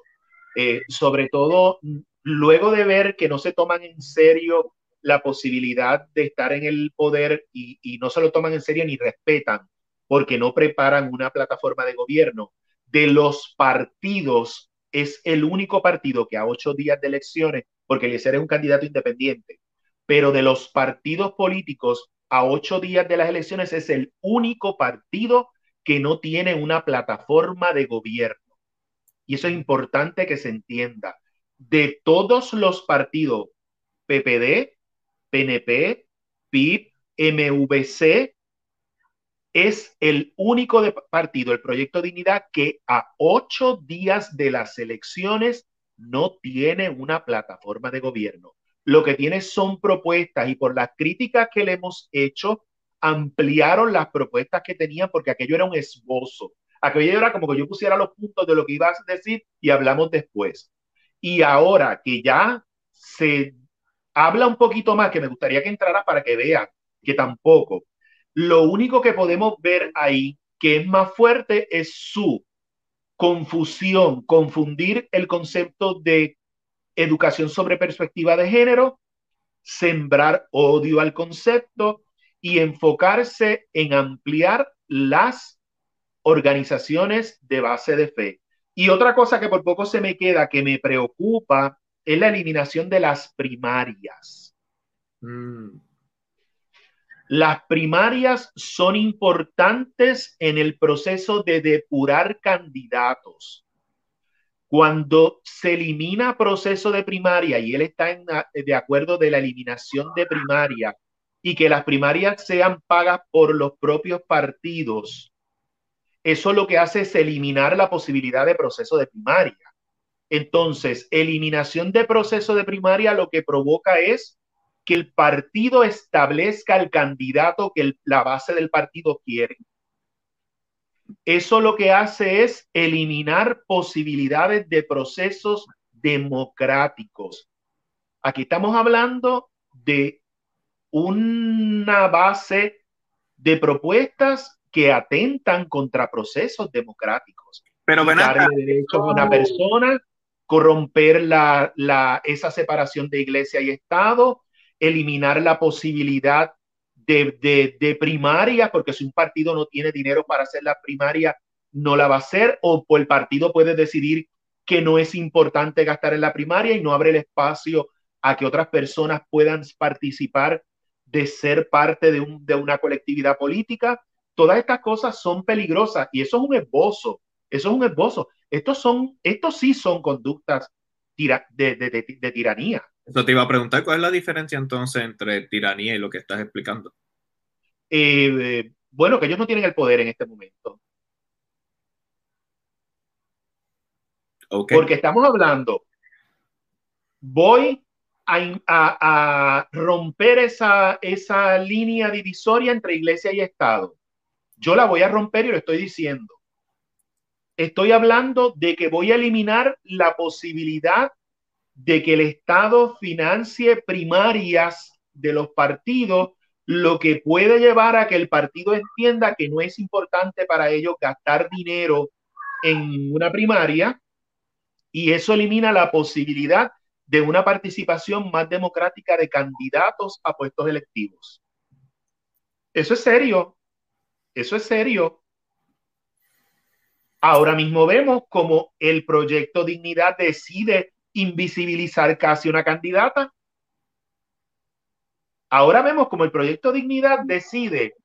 [SPEAKER 2] Eh, sobre todo luego de ver que no se toman en serio la posibilidad de estar en el poder y, no se lo toman en serio ni respetan porque no preparan una plataforma de gobierno. De los partidos, es el único partido que a ocho días de elecciones, porque Eliezer es un candidato independiente, pero de los partidos políticos a ocho días de las elecciones es el único partido que no tiene una plataforma de gobierno. Y eso es importante que se entienda. De todos los partidos, PPD, PNP, PIB, MVC, es el único partido, el Proyecto Dignidad, que a ocho días de las elecciones no tiene una plataforma de gobierno. Lo que tiene son propuestas y por las críticas que le hemos hecho, ampliaron las propuestas que tenían porque aquello era un esbozo. Aquello era como que yo pusiera los puntos de lo que ibas a decir y hablamos después. Y ahora que ya se habla un poquito más, que me gustaría que entrara para que vean que tampoco. Lo único que podemos ver ahí que es más fuerte es su confusión, confundir el concepto de educación sobre perspectiva de género, sembrar odio al concepto y enfocarse en ampliar las organizaciones de base de fe. Y otra cosa que por poco se me queda que me preocupa es la eliminación de las primarias. Mm. Las primarias son importantes en el proceso de depurar candidatos. Cuando se elimina proceso de primaria y él está en, de acuerdo de la eliminación de primaria y que las primarias sean pagas por los propios partidos, eso lo que hace es eliminar la posibilidad de proceso de primaria. Entonces, eliminación de proceso de primaria lo que provoca es que el partido establezca el candidato que la base del partido quiere. Eso lo que hace es eliminar posibilidades de procesos democráticos. Aquí estamos hablando de una base de propuestas que atentan contra procesos democráticos.
[SPEAKER 1] Pero
[SPEAKER 2] derechos a una persona corromper la, la, esa separación de iglesia y Estado, eliminar la posibilidad de, de, primaria, porque si un partido no tiene dinero para hacer la primaria, no la va a hacer, o el partido puede decidir que no es importante gastar en la primaria y no abre el espacio a que otras personas puedan participar de ser parte de, un, de una colectividad política. Todas estas cosas son peligrosas y eso es un esbozo, eso es un esbozo. Estos, son, estos sí son conductas de, tiranía.
[SPEAKER 1] Eso te iba a preguntar, ¿cuál es la diferencia entonces entre tiranía y lo que estás explicando?
[SPEAKER 2] Eh, bueno, que ellos no tienen el poder en este momento. Porque estamos hablando, voy a, romper esa, esa línea divisoria entre iglesia y Estado. Yo la voy a romper y lo estoy diciendo. Estoy hablando de que voy a eliminar la posibilidad de que el Estado financie primarias de los partidos, lo que puede llevar a que el partido entienda que no es importante para ellos gastar dinero en una primaria y eso elimina la posibilidad de una participación más democrática de candidatos a puestos electivos. Eso es serio, eso es serio. Ahora mismo vemos como el proyecto Dignidad decide invisibilizar casi una candidata. Ahora vemos como el proyecto Dignidad decide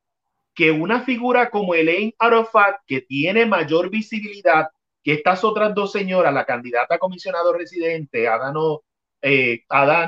[SPEAKER 2] que una figura como Elaine Arafat, que tiene mayor visibilidad que estas otras dos señoras, la candidata a comisionado residente, Adano eh,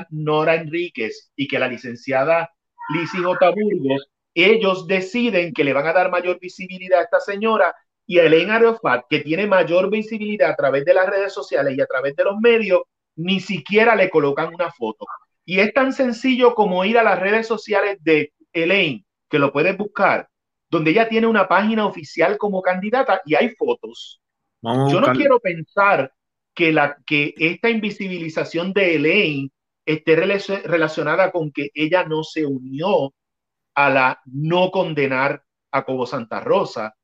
[SPEAKER 2] Nora Enríquez y que la licenciada Lizzie J. Burgos, ellos deciden que le van a dar mayor visibilidad a esta señora y a Elena Arofat, que tiene mayor visibilidad a través de las redes sociales y a través de los medios, ni siquiera le colocan una foto. Y es tan sencillo como ir a las redes sociales de Elaine, que lo puedes buscar, donde ella tiene una página oficial como candidata y hay fotos. Yo no quiero pensar que, la, que esta invisibilización de Elaine esté relacionada con que ella no se unió a la no condenar a Cobo Santa Rosa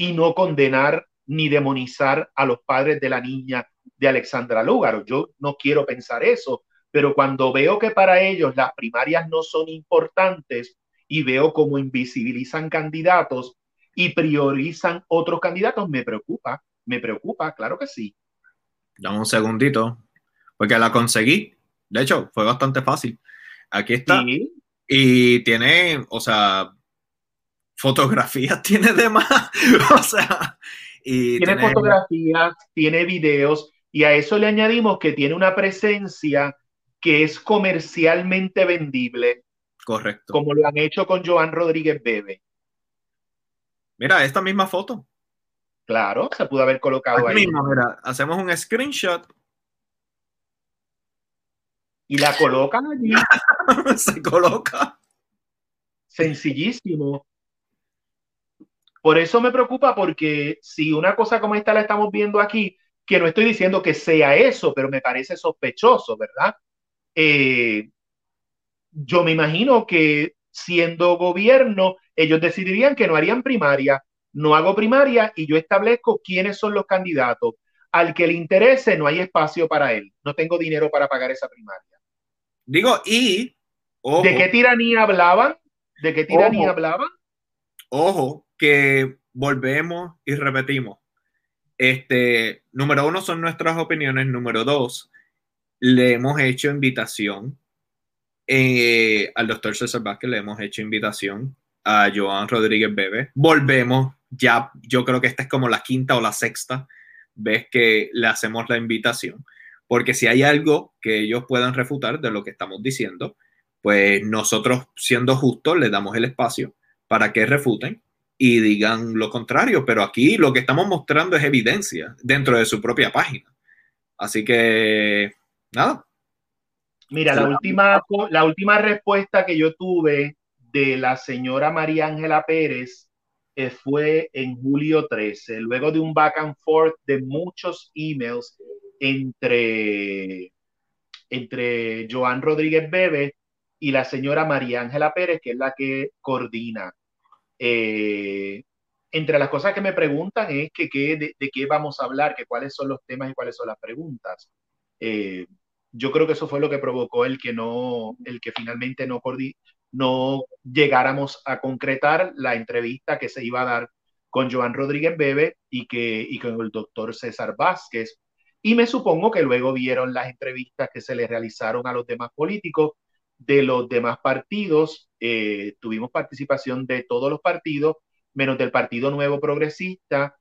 [SPEAKER 2] y no condenar ni demonizar a los padres de la niña de Alexandra Lúgaro. Yo no quiero pensar eso, pero cuando veo que para ellos las primarias no son importantes y veo cómo invisibilizan candidatos y priorizan otros candidatos, me preocupa, me preocupa, claro que sí.
[SPEAKER 1] Dame un segundito, porque la conseguí. De hecho, fue bastante fácil. Aquí está. Y tiene, o sea, fotografías tiene de más. o sea,
[SPEAKER 2] y tiene, fotografías, tiene videos, y a eso le añadimos que tiene una presencia que es comercialmente vendible.
[SPEAKER 1] Correcto.
[SPEAKER 2] Como lo han hecho con Joan Rodríguez Bebe.
[SPEAKER 1] Mira, esta misma foto.
[SPEAKER 2] Claro, se pudo haber colocado ahí.
[SPEAKER 1] hacemos un screenshot.
[SPEAKER 2] Y la colocan allí.
[SPEAKER 1] se coloca.
[SPEAKER 2] Sencillísimo. Por eso me preocupa porque si una cosa como esta la estamos viendo aquí, que no estoy diciendo que sea eso, pero me parece sospechoso, ¿verdad? Eh, yo me imagino que siendo gobierno, ellos decidirían que no harían primaria no hago primaria y yo establezco quiénes son los candidatos. Al que le interese, no hay espacio para él. No tengo dinero para pagar esa primaria.
[SPEAKER 1] Digo, y...
[SPEAKER 2] ¿De qué tiranía hablaban? ¿De qué tiranía hablaban?
[SPEAKER 1] Ojo, que volvemos y repetimos. Este, número uno son nuestras opiniones. Número dos, le hemos hecho invitación eh, al doctor César Vázquez, le hemos hecho invitación a Joan Rodríguez Bebe. Volvemos ya yo creo que esta es como la quinta o la sexta vez que le hacemos la invitación, porque si hay algo que ellos puedan refutar de lo que estamos diciendo, pues nosotros siendo justos les damos el espacio para que refuten y digan lo contrario, pero aquí lo que estamos mostrando es evidencia dentro de su propia página. Así que, nada.
[SPEAKER 2] Mira, la última, la última respuesta que yo tuve de la señora María Ángela Pérez fue en julio 13, luego de un back and forth de muchos emails entre, entre Joan Rodríguez Bebe y la señora María Ángela Pérez, que es la que coordina. Eh, entre las cosas que me preguntan es que, de, qué vamos a hablar, que cuáles son los temas y cuáles son las preguntas. Eh, yo creo que eso fue lo que provocó el que no, el que finalmente no, no llegáramos a concretar la entrevista que se iba a dar con Joan Rodríguez Bebe y, que, y con el doctor César Vázquez. Y me supongo que luego vieron las entrevistas que se le realizaron a los demás políticos de los demás partidos. Eh, tuvimos participación de todos los partidos, menos del Partido Nuevo Progresista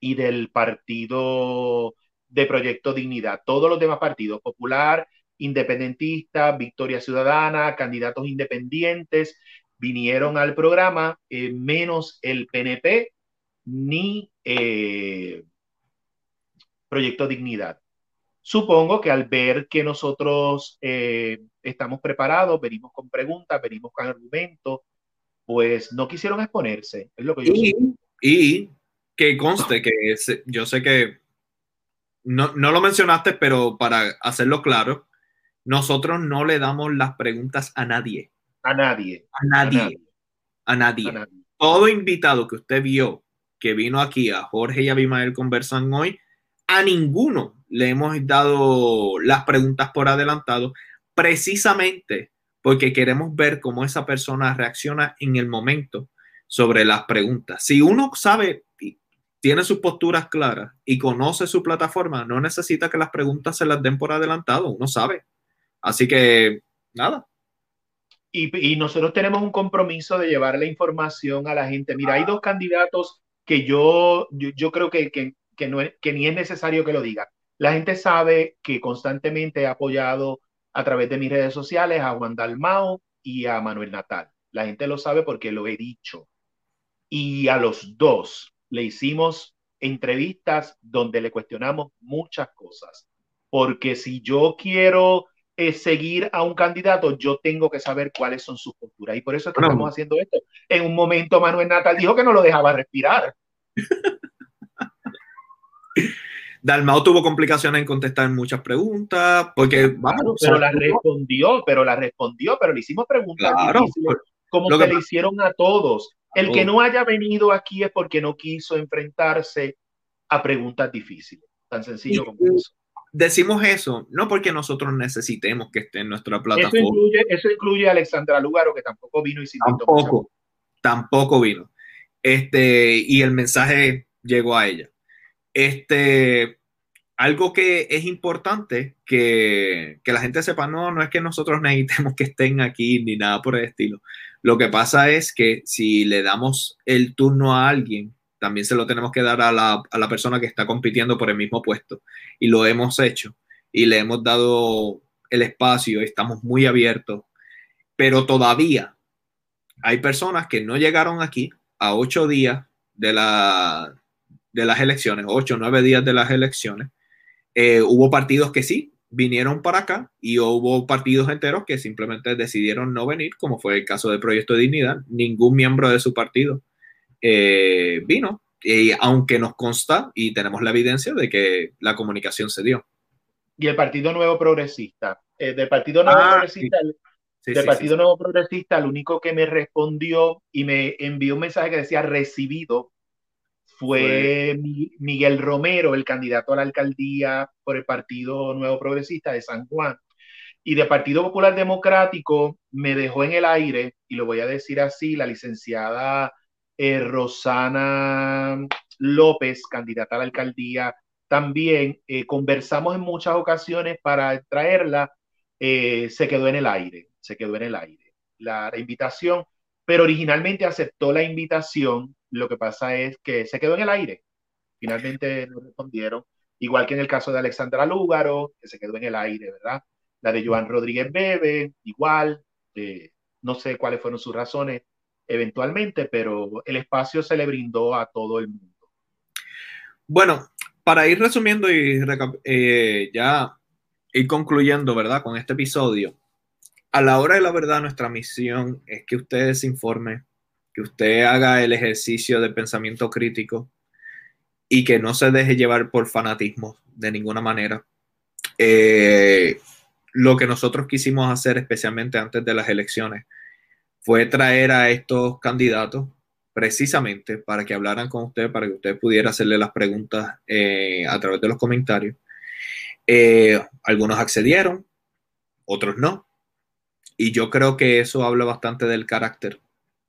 [SPEAKER 2] y del Partido de Proyecto Dignidad. Todos los demás partidos, Popular, independentistas, Victoria Ciudadana, candidatos independientes vinieron al programa, eh, menos el PNP ni eh, Proyecto Dignidad. Supongo que al ver que nosotros estamos preparados, venimos con preguntas, venimos con argumentos, pues no quisieron exponerse, es lo que yo
[SPEAKER 1] y, y que conste que yo sé que no, no, lo mencionaste, pero para hacerlo claro, nosotros no le damos las preguntas a nadie.
[SPEAKER 2] A nadie.
[SPEAKER 1] A nadie. A nadie. Todo invitado que usted vio que vino aquí a Jorge y a Abimael conversan hoy, a ninguno le hemos dado las preguntas por adelantado, precisamente porque queremos ver cómo esa persona reacciona en el momento sobre las preguntas. Si uno sabe, tiene sus posturas claras y conoce su plataforma, no necesita que las preguntas se las den por adelantado, uno sabe. Así que, nada.
[SPEAKER 2] Y, nosotros tenemos un compromiso de llevar la información a la gente. Mira, hay dos candidatos que yo, yo, creo que, que, no que ni es necesario que lo diga. La gente sabe que constantemente he apoyado a través de mis redes sociales a Juan Dalmao y a Manuel Natal. La gente lo sabe porque lo he dicho. Y a los dos le hicimos entrevistas donde le cuestionamos muchas cosas. Porque si yo quiero eh, seguir a un candidato, yo tengo que saber cuáles son sus posturas. Y por eso estamos haciendo esto. En un momento Manuel Natal dijo que no lo dejaba respirar.
[SPEAKER 1] Dalmao tuvo complicaciones en contestar muchas preguntas, porque
[SPEAKER 2] pero la respondió, pero la respondió, pero le hicimos preguntas difíciles, como que, le hicieron a todos. El que no haya venido aquí es porque no quiso enfrentarse a preguntas difíciles. Tan sencillo como eso.
[SPEAKER 1] Decimos eso, no porque nosotros necesitemos que esté en nuestra plataforma. Eso
[SPEAKER 2] incluye, eso incluye a Alexandra Lugaro, que tampoco vino y sin
[SPEAKER 1] Tampoco, tampoco vino. Este, y el mensaje llegó a ella. Este, algo que es importante que, la gente sepa, no, no es que nosotros necesitemos que estén aquí ni nada por el estilo. Lo que pasa es que si le damos el turno a alguien, también se lo tenemos que dar a la, a la persona que está compitiendo por el mismo puesto. Y lo hemos hecho y le hemos dado el espacio, estamos muy abiertos, pero todavía hay personas que no llegaron aquí a ocho días de la, de las elecciones, ocho o nueve días de las elecciones, eh, hubo partidos que sí vinieron para acá y hubo partidos enteros que simplemente decidieron no venir, como fue el caso del Proyecto de Dignidad. Ningún miembro de su partido eh, vino, y aunque nos consta y tenemos la evidencia de que la comunicación se dio.
[SPEAKER 2] Y el Partido Nuevo Progresista, eh, del Partido Nuevo ah, Progresista, del Partido Nuevo Progresista, el único que me respondió y me envió un mensaje que decía recibido fue Miguel Romero, el candidato a la alcaldía por el Partido Nuevo Progresista de San Juan. Y de Partido Popular Democrático me dejó en el aire, y lo voy a decir así, la licenciada eh, Rosana López, candidata a la alcaldía, también eh, conversamos en muchas ocasiones para traerla, eh, se quedó en el aire, se quedó en el aire la invitación, pero originalmente aceptó la invitación lo que pasa es que se quedó en el aire. Finalmente no respondieron. Igual que en el caso de Alexandra Lúgaro, que se quedó en el aire, ¿verdad? La de Joan Rodríguez Bebe, igual. Eh, no sé cuáles fueron sus razones eventualmente, pero el espacio se le brindó a todo el mundo.
[SPEAKER 1] Bueno, para ir resumiendo y eh, ya ir concluyendo, ¿verdad? Con este episodio, a la hora de la verdad, nuestra misión es que ustedes se informen, que usted haga el ejercicio de pensamiento crítico y que no se deje llevar por fanatismo de ninguna manera. Eh, lo que nosotros quisimos hacer, especialmente antes de las elecciones, fue traer a estos candidatos precisamente para que hablaran con usted, para que usted pudiera hacerle las preguntas eh, a través de los comentarios. Eh, algunos accedieron, otros no. Y yo creo que eso habla bastante del carácter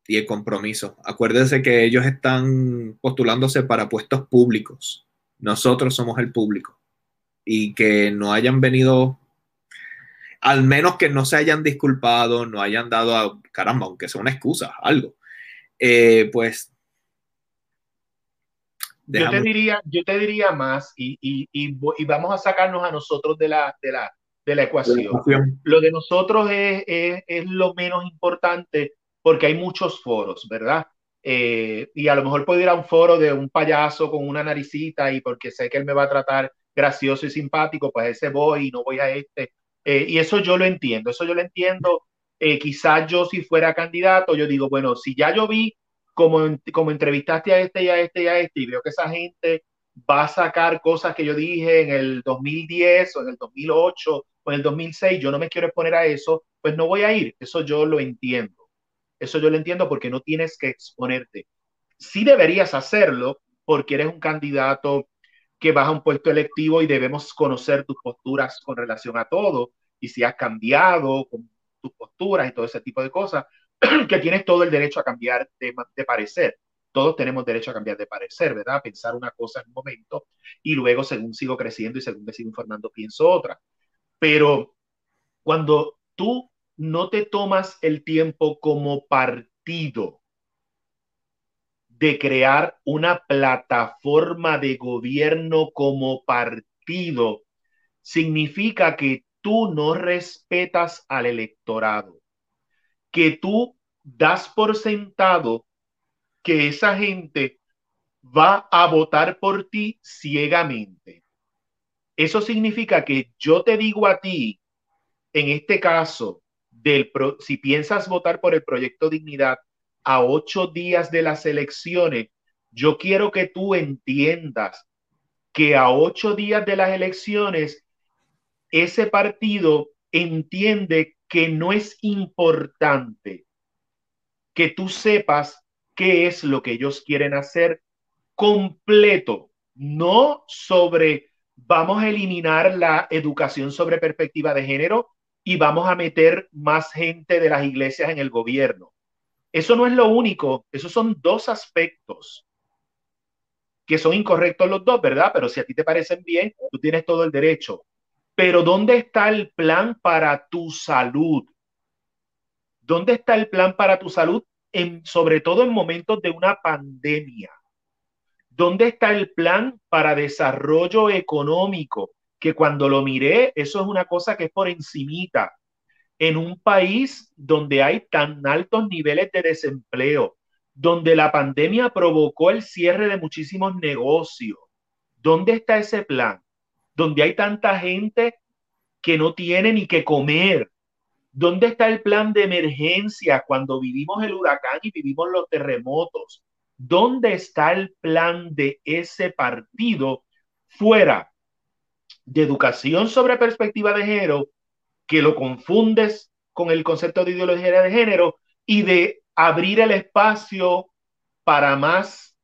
[SPEAKER 1] y el compromiso. Acuérdense que ellos están postulándose para puestos públicos. Nosotros somos el público. Y que no hayan venido, al menos que no se hayan disculpado, no hayan dado a, caramba, aunque sea una excusa, algo. Eh, pues
[SPEAKER 2] yo te diría, yo te diría más y, y, y, vamos a sacarnos a nosotros de la, de la, de la ecuación. Lo de nosotros es, es, es, lo menos importante porque hay muchos foros, ¿verdad? Eh, y a lo mejor puedo ir a un foro de un payaso con una naricita y porque sé que él me va a tratar gracioso y simpático, pues ese voy y no voy a este. Eh, y eso yo lo entiendo, eso yo lo entiendo. Eh, quizás yo si fuera candidato, yo digo, bueno, si ya yo vi como, como entrevistaste a este y a este y a este y veo que esa gente va a sacar cosas que yo dije en el 2010 o en el 2008 o en el 2006, yo no me quiero exponer a eso, pues no voy a ir. Eso yo lo entiendo. Eso yo lo entiendo porque no tienes que exponerte. Sí deberías hacerlo porque eres un candidato que vas a un puesto electivo y debemos conocer tus posturas con relación a todo y si has cambiado con tus posturas y todo ese tipo de cosas, que tienes todo el derecho a cambiar de, de parecer todos tenemos derecho a cambiar de parecer, ¿verdad? Pensar una cosa en un momento y luego, según sigo creciendo y según me sigo informando, pienso otra. Pero cuando tú no te tomas el tiempo como partido de crear una plataforma de gobierno como partido, significa que tú no respetas al electorado, que tú das por sentado que esa gente va a votar por ti ciegamente. Eso significa que yo te digo a ti, en este caso, del si piensas votar por el proyecto Dignidad a ocho días de las elecciones, yo quiero que tú entiendas que a ocho días de las elecciones, ese partido entiende que no es importante que tú sepas qué es lo que ellos quieren hacer completo, no sobre vamos a eliminar la educación sobre perspectiva de género y vamos a meter más gente de las iglesias en el gobierno. Eso no es lo único, esos son dos aspectos que son incorrectos los dos, ¿verdad? Pero si a ti te parecen bien, tú tienes todo el derecho. Pero ¿dónde está el plan para tu salud? ¿Dónde está el plan para tu salud sobre todo en momentos de una pandemia. ¿Dónde está el plan para desarrollo económico? Que cuando lo miré, eso es una cosa que es por encimita. En un país donde hay tan altos niveles de desempleo, donde la pandemia provocó el cierre de muchísimos negocios, ¿dónde está ese plan? Donde hay tanta gente que no tiene ni que comer, ¿Dónde está el plan de emergencia cuando vivimos el huracán y vivimos los terremotos? ¿Dónde está el plan de ese partido fuera de educación sobre perspectiva de género, que lo confundes con el concepto de ideología de género y de abrir el espacio para más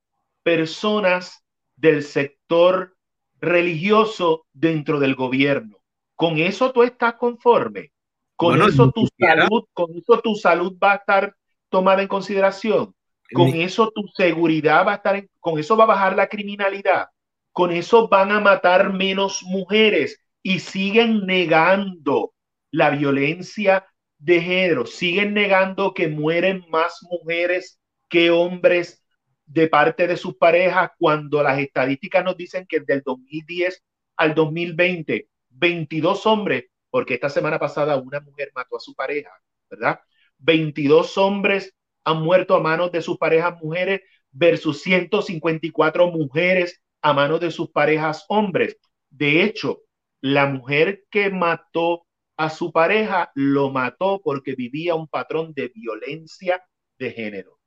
[SPEAKER 2] personas del sector religioso dentro del gobierno? ¿Con eso tú estás conforme? Con eso tu salud, con eso tu salud va a estar tomada en consideración. Con eso tu seguridad va a estar, con eso va a bajar la criminalidad. Con eso van a matar menos mujeres y siguen negando la violencia de género, siguen negando que mueren más mujeres que hombres de parte de sus parejas cuando las estadísticas nos dicen que del 2010 al 2020, 22 hombres porque esta semana pasada una mujer mató a su pareja, ¿verdad? 22 hombres han muerto a manos de sus parejas mujeres versus 154 mujeres a manos de sus parejas hombres. De hecho, la mujer que mató a su pareja lo mató porque vivía un patrón de violencia de género.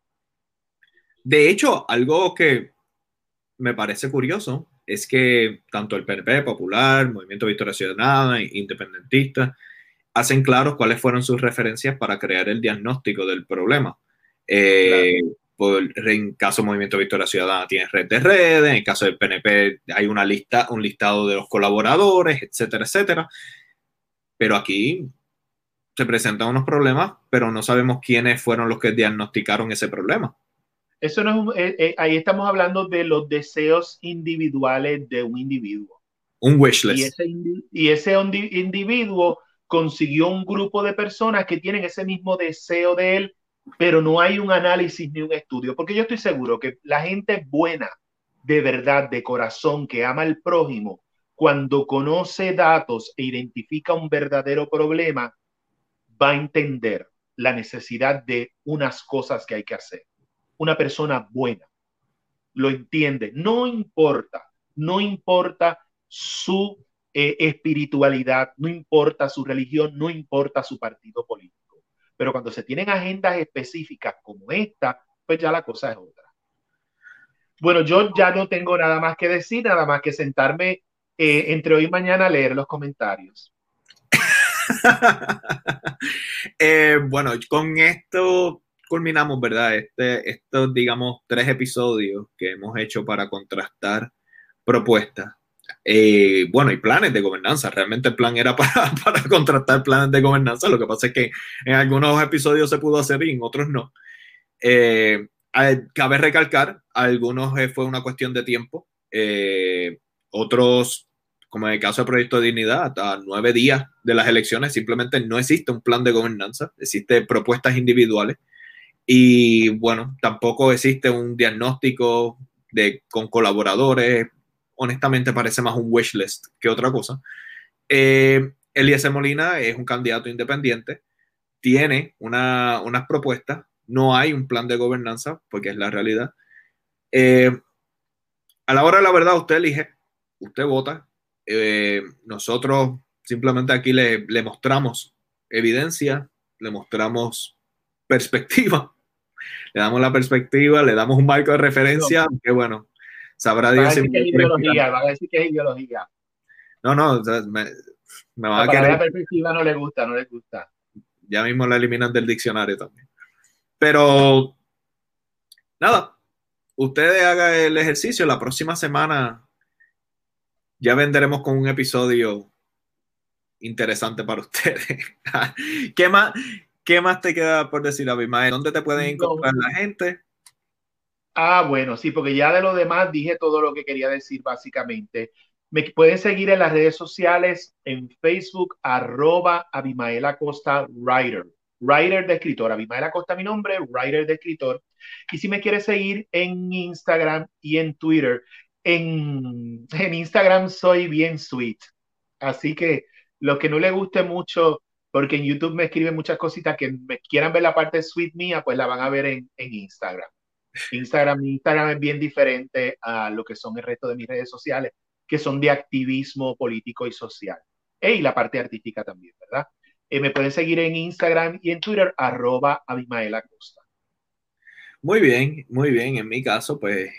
[SPEAKER 1] De hecho, algo que me parece curioso es que tanto el PNP, Popular, Movimiento Victoria Ciudadana, Independentista, hacen claros cuáles fueron sus referencias para crear el diagnóstico del problema. Eh, en caso del Movimiento Victoria Ciudadana tiene red de redes, en el caso del PNP hay una lista, un listado de los colaboradores, etcétera, etcétera. Pero aquí se presentan unos problemas, pero no sabemos quiénes fueron los que diagnosticaron ese problema.
[SPEAKER 2] Eso no es eh, eh, ahí estamos hablando de los deseos individuales de un individuo.
[SPEAKER 1] Un wishlist.
[SPEAKER 2] Y ese, y ese individuo consiguió un grupo de personas que tienen ese mismo deseo de él, pero no hay un análisis ni un estudio, porque yo estoy seguro que la gente buena, de verdad, de corazón, que ama al prójimo, cuando conoce datos e identifica un verdadero problema, va a entender la necesidad de unas cosas que hay que hacer una persona buena. Lo entiende. No importa, no importa su eh, espiritualidad, no importa su religión, no importa su partido político. Pero cuando se tienen agendas específicas como esta, pues ya la cosa es otra. Bueno, yo ya no tengo nada más que decir, nada más que sentarme eh, entre hoy y mañana a leer los comentarios.
[SPEAKER 1] Eh, bueno, con esto culminamos, ¿verdad? Este, estos, digamos, tres episodios que hemos hecho para contrastar propuestas. Eh, bueno, y planes de gobernanza. Realmente el plan era para, para, contrastar planes de gobernanza. Lo que pasa es que en algunos episodios se pudo hacer y en otros no. Eh, cabe recalcar, algunos fue una cuestión de tiempo. otros como en el caso del proyecto de dignidad, hasta nueve días de las elecciones simplemente no existe un plan de gobernanza, existen propuestas individuales y bueno, tampoco existe un diagnóstico de, con colaboradores, honestamente parece más un wish list que otra cosa. Eh, Eliezer Molina es un candidato independiente, tiene una, unas propuestas, no hay un plan de gobernanza, porque es la realidad. Eh, a la hora de la verdad, usted elige, usted vota, eh, nosotros simplemente aquí le, le, mostramos evidencia, le mostramos perspectiva, le damos la perspectiva, le damos un marco de referencia, que bueno, sabrá Dios
[SPEAKER 2] si... Que es ideología, va a decir que es ideología.
[SPEAKER 1] No, no, me, me va
[SPEAKER 2] a querer... La perspectiva no le gusta, no le gusta.
[SPEAKER 1] Ya mismo la eliminan del diccionario también. Pero, nada, ustedes hagan el ejercicio la próxima semana ya vendremos con un episodio interesante para ustedes. ¿Qué más, ¿Qué más te queda por decir, Abimael? ¿Dónde te pueden encontrar la gente?
[SPEAKER 2] Ah, bueno, sí, porque ya de lo demás dije todo lo que quería decir básicamente. Me pueden seguir en las redes sociales, en Facebook, arroba Abimael Acosta Writer. Writer de escritor. Abimael Acosta mi nombre, Writer de escritor. Y si me quieres seguir en Instagram y en Twitter, en, Instagram soy bien sweet. Así que los que no les guste mucho, porque en YouTube me escriben muchas cositas que me quieran ver la parte sweet mía, pues la van a ver en, Instagram. Instagram, Instagram es bien diferente a lo que son el resto de mis redes sociales, que son de activismo político y social. y la parte artística también, ¿verdad? Eh, me pueden seguir en Instagram y en Twitter, arroba Abimael Acosta.
[SPEAKER 1] Muy bien, muy bien. En mi caso, pues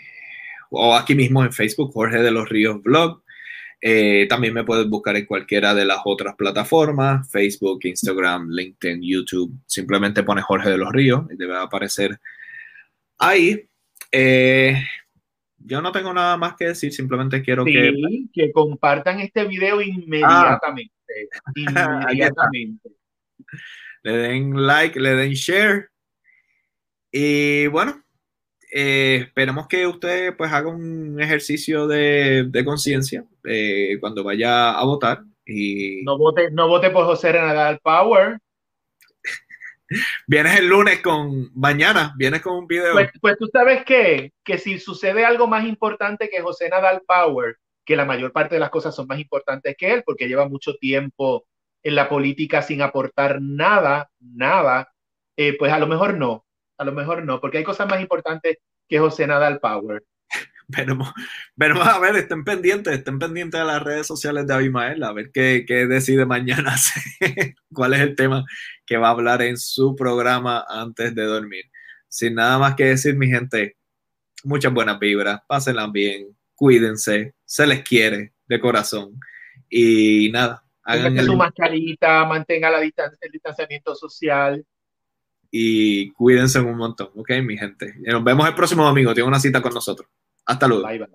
[SPEAKER 1] o aquí mismo en Facebook, Jorge de los Ríos Blog. Eh, también me puedes buscar en cualquiera de las otras plataformas, Facebook, Instagram, LinkedIn, YouTube. Simplemente pones Jorge de los Ríos y te va a aparecer ahí. Eh, yo no tengo nada más que decir, simplemente quiero que...
[SPEAKER 2] que compartan este video inmediatamente. Ah. inmediatamente.
[SPEAKER 1] le den like, le den share. Y bueno, eh, esperemos que usted pues haga un ejercicio de, conciencia eh, cuando vaya a votar. Y...
[SPEAKER 2] No vote, no vote por José Nadal Power.
[SPEAKER 1] vienes el lunes con, mañana, vienes con un video.
[SPEAKER 2] Pues, pues, tú sabes que, que si sucede algo más importante que José Nadal Power, que la mayor parte de las cosas son más importantes que él, porque lleva mucho tiempo en la política sin aportar nada, nada, eh, pues a lo mejor no, a lo mejor no, porque hay cosas más importantes que José Nadal Power.
[SPEAKER 1] Veremos, a ver, estén pendientes, estén pendientes de las redes sociales de Abimael, a ver qué, qué decide mañana, cuál es el tema que va a hablar en su programa antes de dormir. Sin nada más que decir, mi gente, muchas buenas vibras, pásenla bien, cuídense, se les quiere de corazón y nada.
[SPEAKER 2] Hagan su mascarita, mantenga la distancia, el distanciamiento social
[SPEAKER 1] y cuídense un montón, ¿ok, mi gente? Nos vemos el próximo domingo, tiene una cita con nosotros. Hasta luego. Bye, bye.